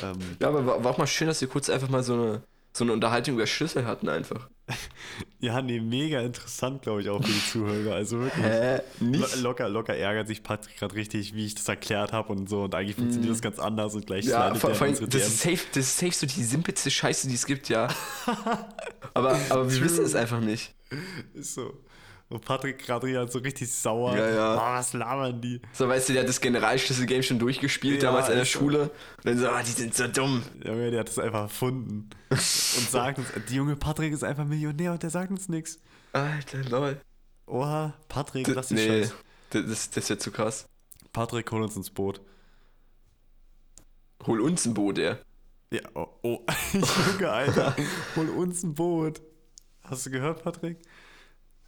Ähm, Ja, aber war, war auch mal schön, dass wir kurz einfach mal so eine, so eine Unterhaltung über Schlüssel hatten einfach. ja, nee, mega interessant, glaube ich, auch für die Zuhörer. Also wirklich. Hä? Lo locker, locker ärgert sich Patrick gerade richtig, wie ich das erklärt habe und so. Und eigentlich funktioniert das ganz anders und gleich. Ja, vor, vor allem, das ist, safe, das ist safe so die simpelste Scheiße, die es gibt, ja. aber, aber wir wissen es einfach nicht. Ist so. Und Patrick hier so richtig sauer. Ja, ja. Ah, was labern die? So, weißt du, der hat das Generalschlüssel-Game schon durchgespielt Ja, damals in der. Schule. Und dann so, ah, die sind so dumm. Junge, der hat das einfach erfunden. und sagt uns, die junge Patrick ist einfach Millionär und der sagt uns nichts. Alter, lol. Oha, Patrick, D lass die nee, Scheiß. das, das, wird zu krass. Patrick, hol uns ins Boot. Hol uns ein Boot, ey. Ja, oh, oh. Junge, Alter. Hol uns ein Boot. Hast du gehört, Patrick?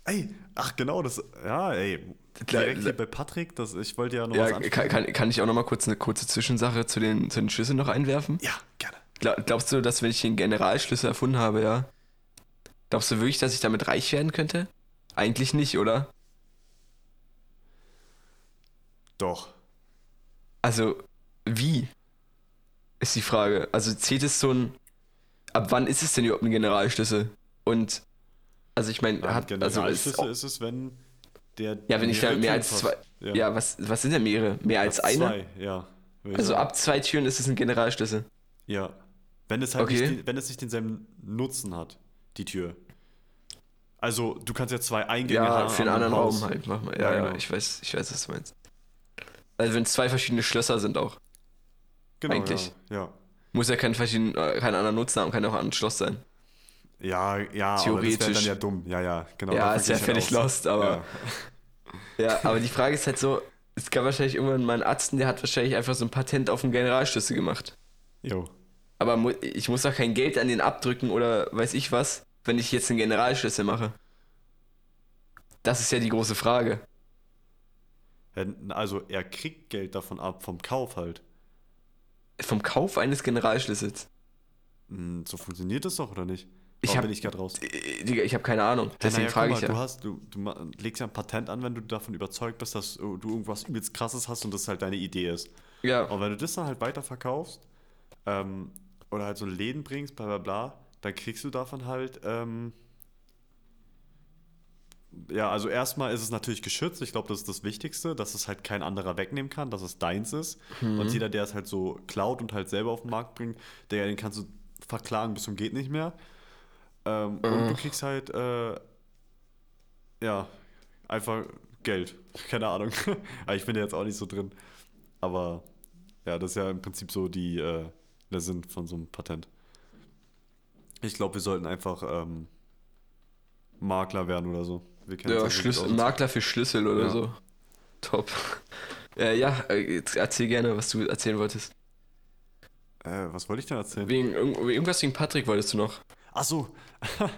Ey, ach genau, das, ja, ey. Direkt hier bei Patrick, das, ich wollte ja noch was Ja, ansprechen. kann, kann, kann ich auch noch mal kurz eine kurze Zwischensache zu den, zu den Schlüsseln noch einwerfen? Ja, gerne. Glaub, glaubst du, dass wenn ich den Generalschlüssel erfunden habe, ja, glaubst du wirklich, dass ich damit reich werden könnte? Eigentlich nicht, oder? Doch. Also, wie? Ist die Frage. Also zählt es so ein. Ab wann ist es denn überhaupt ein Generalschlüssel? Und. Also ich meine, hat. Also es, Generalschlüssel ist es, wenn der. ja, wenn ich mehr, mehr als zwei. Ja, was, was sind denn mehrere? Mehr als Ab eine? Zwei, ja. Also sagen. ab zwei Türen ist es ein Generalschlüssel. Ja. Wenn es halt Okay. nicht, wenn es nicht denselben Nutzen hat, die Tür. Also, du kannst ja zwei Eingänge Ja, haben. für einen anderen. Raum halt. Mach mal. Ja, Ja, ja, genau. ich weiß, ich weiß, was du meinst. Also wenn es zwei verschiedene Schlösser sind auch. Genau, Eigentlich. Ja. Muss ja kein, äh, kein anderer Nutzen haben, kann auch ein Schloss sein. Ja, ja, ja aber das wäre Theoretisch. dann ja dumm. Ja, ja, genau. Ja, ist ja völlig lost, aber- Ja. Ja, aber die Frage ist halt so, es gab wahrscheinlich irgendwann mal einen Arzt, der hat wahrscheinlich einfach so ein Patent auf einen Generalschlüssel gemacht. Jo. Aber ich muss doch kein Geld an den abdrücken oder weiß ich was, wenn ich jetzt einen Generalschlüssel mache. Das ist ja die große Frage. Also, er kriegt Geld davon ab, vom Kauf halt. Vom Kauf eines Generalschlüssels. Hm, So funktioniert das doch, oder nicht? Ich Warum hab- bin ich gerade raus? Äh, Digga, ich habe keine Ahnung. Deswegen naja, frage guck ich mal, ja. Du, hast, du, du legst ja ein Patent an, wenn du davon überzeugt bist, dass äh, du irgendwas übelst krasses hast und das halt deine Idee ist. Ja, Und wenn du das dann halt weiter verkaufst ähm, oder halt so Läden bringst, bla bla bla, dann kriegst du davon halt. Ähm, ja, also erstmal ist es natürlich geschützt. Ich glaube, das ist das Wichtigste, dass es halt kein anderer wegnehmen kann, dass es deins ist. Und jeder, der es halt so klaut und halt selber auf den Markt bringt, der, den kannst du verklagen bis zum geht nicht mehr. Ähm, Und du kriegst halt, äh, ja, einfach Geld. Keine Ahnung. Ich bin ja jetzt auch nicht so drin. Aber ja, das ist ja im Prinzip so die, äh, der Sinn von so einem Patent. Ich glaube, wir sollten einfach ähm, Makler werden oder so. Ja Schlüssel. Makler für Schlüssel oder Ja. so. Top. Äh, ja, äh, erzähl gerne, was du erzählen wolltest. Äh, was wollte ich denn erzählen? Wegen, irgend- irgendwas wegen Patrick wolltest du noch. Ach so.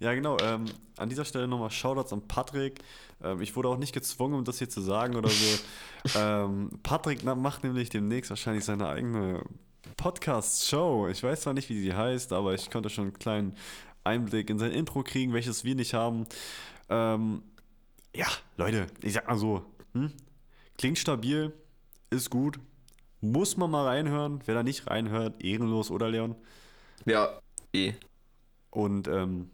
ja, genau. Ähm, an dieser Stelle nochmal Shoutouts an Patrick. Ähm, ich wurde auch nicht gezwungen, um das hier zu sagen oder so. ähm, Patrick macht nämlich demnächst wahrscheinlich seine eigene Podcast-Show. Ich weiß zwar nicht, wie sie heißt, aber ich konnte schon einen kleinen Einblick in sein Intro kriegen, welches wir nicht haben. Ähm, ja, Leute, ich sag mal so. Hm? Klingt stabil, ist gut. Muss man mal reinhören. Wer da nicht reinhört, ehrenlos, oder Leon? Ja, eh. Und ähm,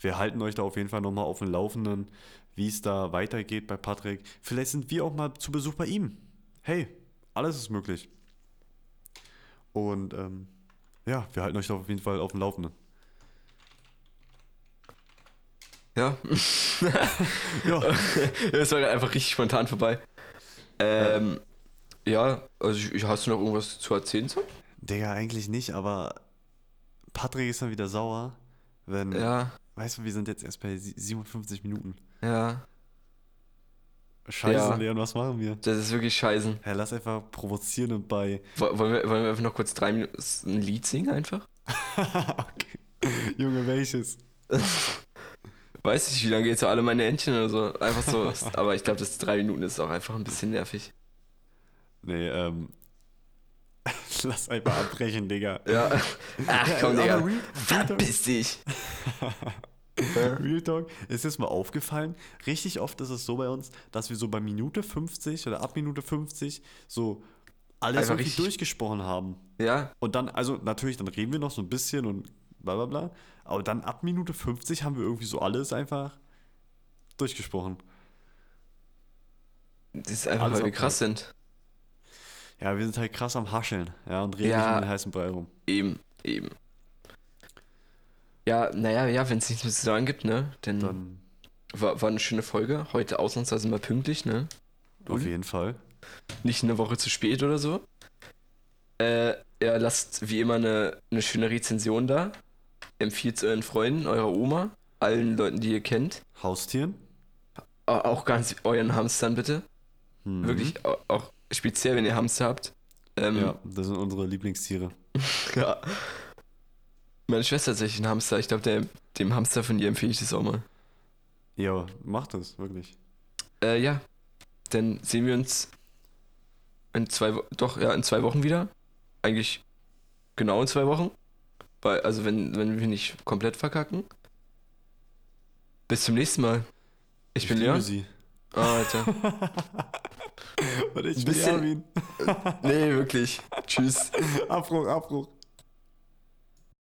wir halten euch da auf jeden Fall nochmal auf dem Laufenden, wie es da weitergeht bei Patrick. Vielleicht sind wir auch mal zu Besuch bei ihm. Hey, alles ist möglich. Und ähm, ja, wir halten euch da auf jeden Fall auf dem Laufenden. Ja. Ja, das war einfach richtig spontan vorbei. Ähm, ja, also ich, ich- hast du noch irgendwas zu erzählen? So? Digga, eigentlich nicht, aber Patrick ist dann wieder sauer, wenn. Ja, Weißt du, wir sind jetzt erst bei sie- 57 Minuten. ja. Scheiße, Ja. Leon, was machen wir? Das ist wirklich scheiße. Ja, lass einfach provozieren und bei. Wo- Wollen wir, wollen wir einfach noch kurz drei Minuten ein Lied singen einfach? okay. Junge, welches? Weiß nicht, wie lange geht so alle meine Entchen oder so. Einfach so. aber ich glaube, das drei Minuten ist auch einfach ein bisschen nervig. Nee, ähm. Lass einfach abbrechen, Digga. Ja. Ach komm, Digga. Verpiss dich. Real Talk, ist jetzt mal aufgefallen, richtig oft ist es so bei uns, dass wir so bei Minute 50 oder ab Minute 50 so alles Einfach irgendwie durchgesprochen haben. Ja, Und dann, also natürlich, dann reden wir noch so ein bisschen und bla bla bla. Aber dann ab Minute 50 haben wir irgendwie so alles einfach durchgesprochen. das ist einfach, Alles weil wir krass sind. Ja, wir sind halt krass am Hascheln, ja, und reden Ja. nicht um den heißen Brei rum. Eben, eben. Ja, naja, ja, wenn es nichts mehr zu sagen gibt, ne? Dann, Dann war, war eine schöne Folge. Heute ausnahmsweise mal pünktlich, ne? auf jeden Fall. Nicht eine Woche zu spät oder so. Äh, ja, lasst wie immer eine, eine schöne Rezension da. Empfiehlt es euren Freunden, eurer Oma, allen Leuten, die ihr kennt. Haustieren? Au- Auch ganz euren Hamstern bitte. Mhm. Wirklich, au- auch speziell, wenn ihr Hamster habt. Ähm, Ja, das sind unsere Lieblingstiere. ja. Meine Schwester hat tatsächlich einen Hamster. Ich glaube, dem Hamster von ihr empfehle ich das auch mal. Ja, macht das, wirklich. Äh, ja. Dann sehen wir uns in zwei doch, ja, in zwei Wochen wieder. Eigentlich genau in zwei Wochen. Weil, also wenn, wenn wir nicht komplett verkacken. Bis zum nächsten Mal. Ich, bin liebe Leon. sie. Ah, Alter. Und ich bin Bisschen- Erwin. nee, wirklich. Tschüss. Abbruch, Abbruch.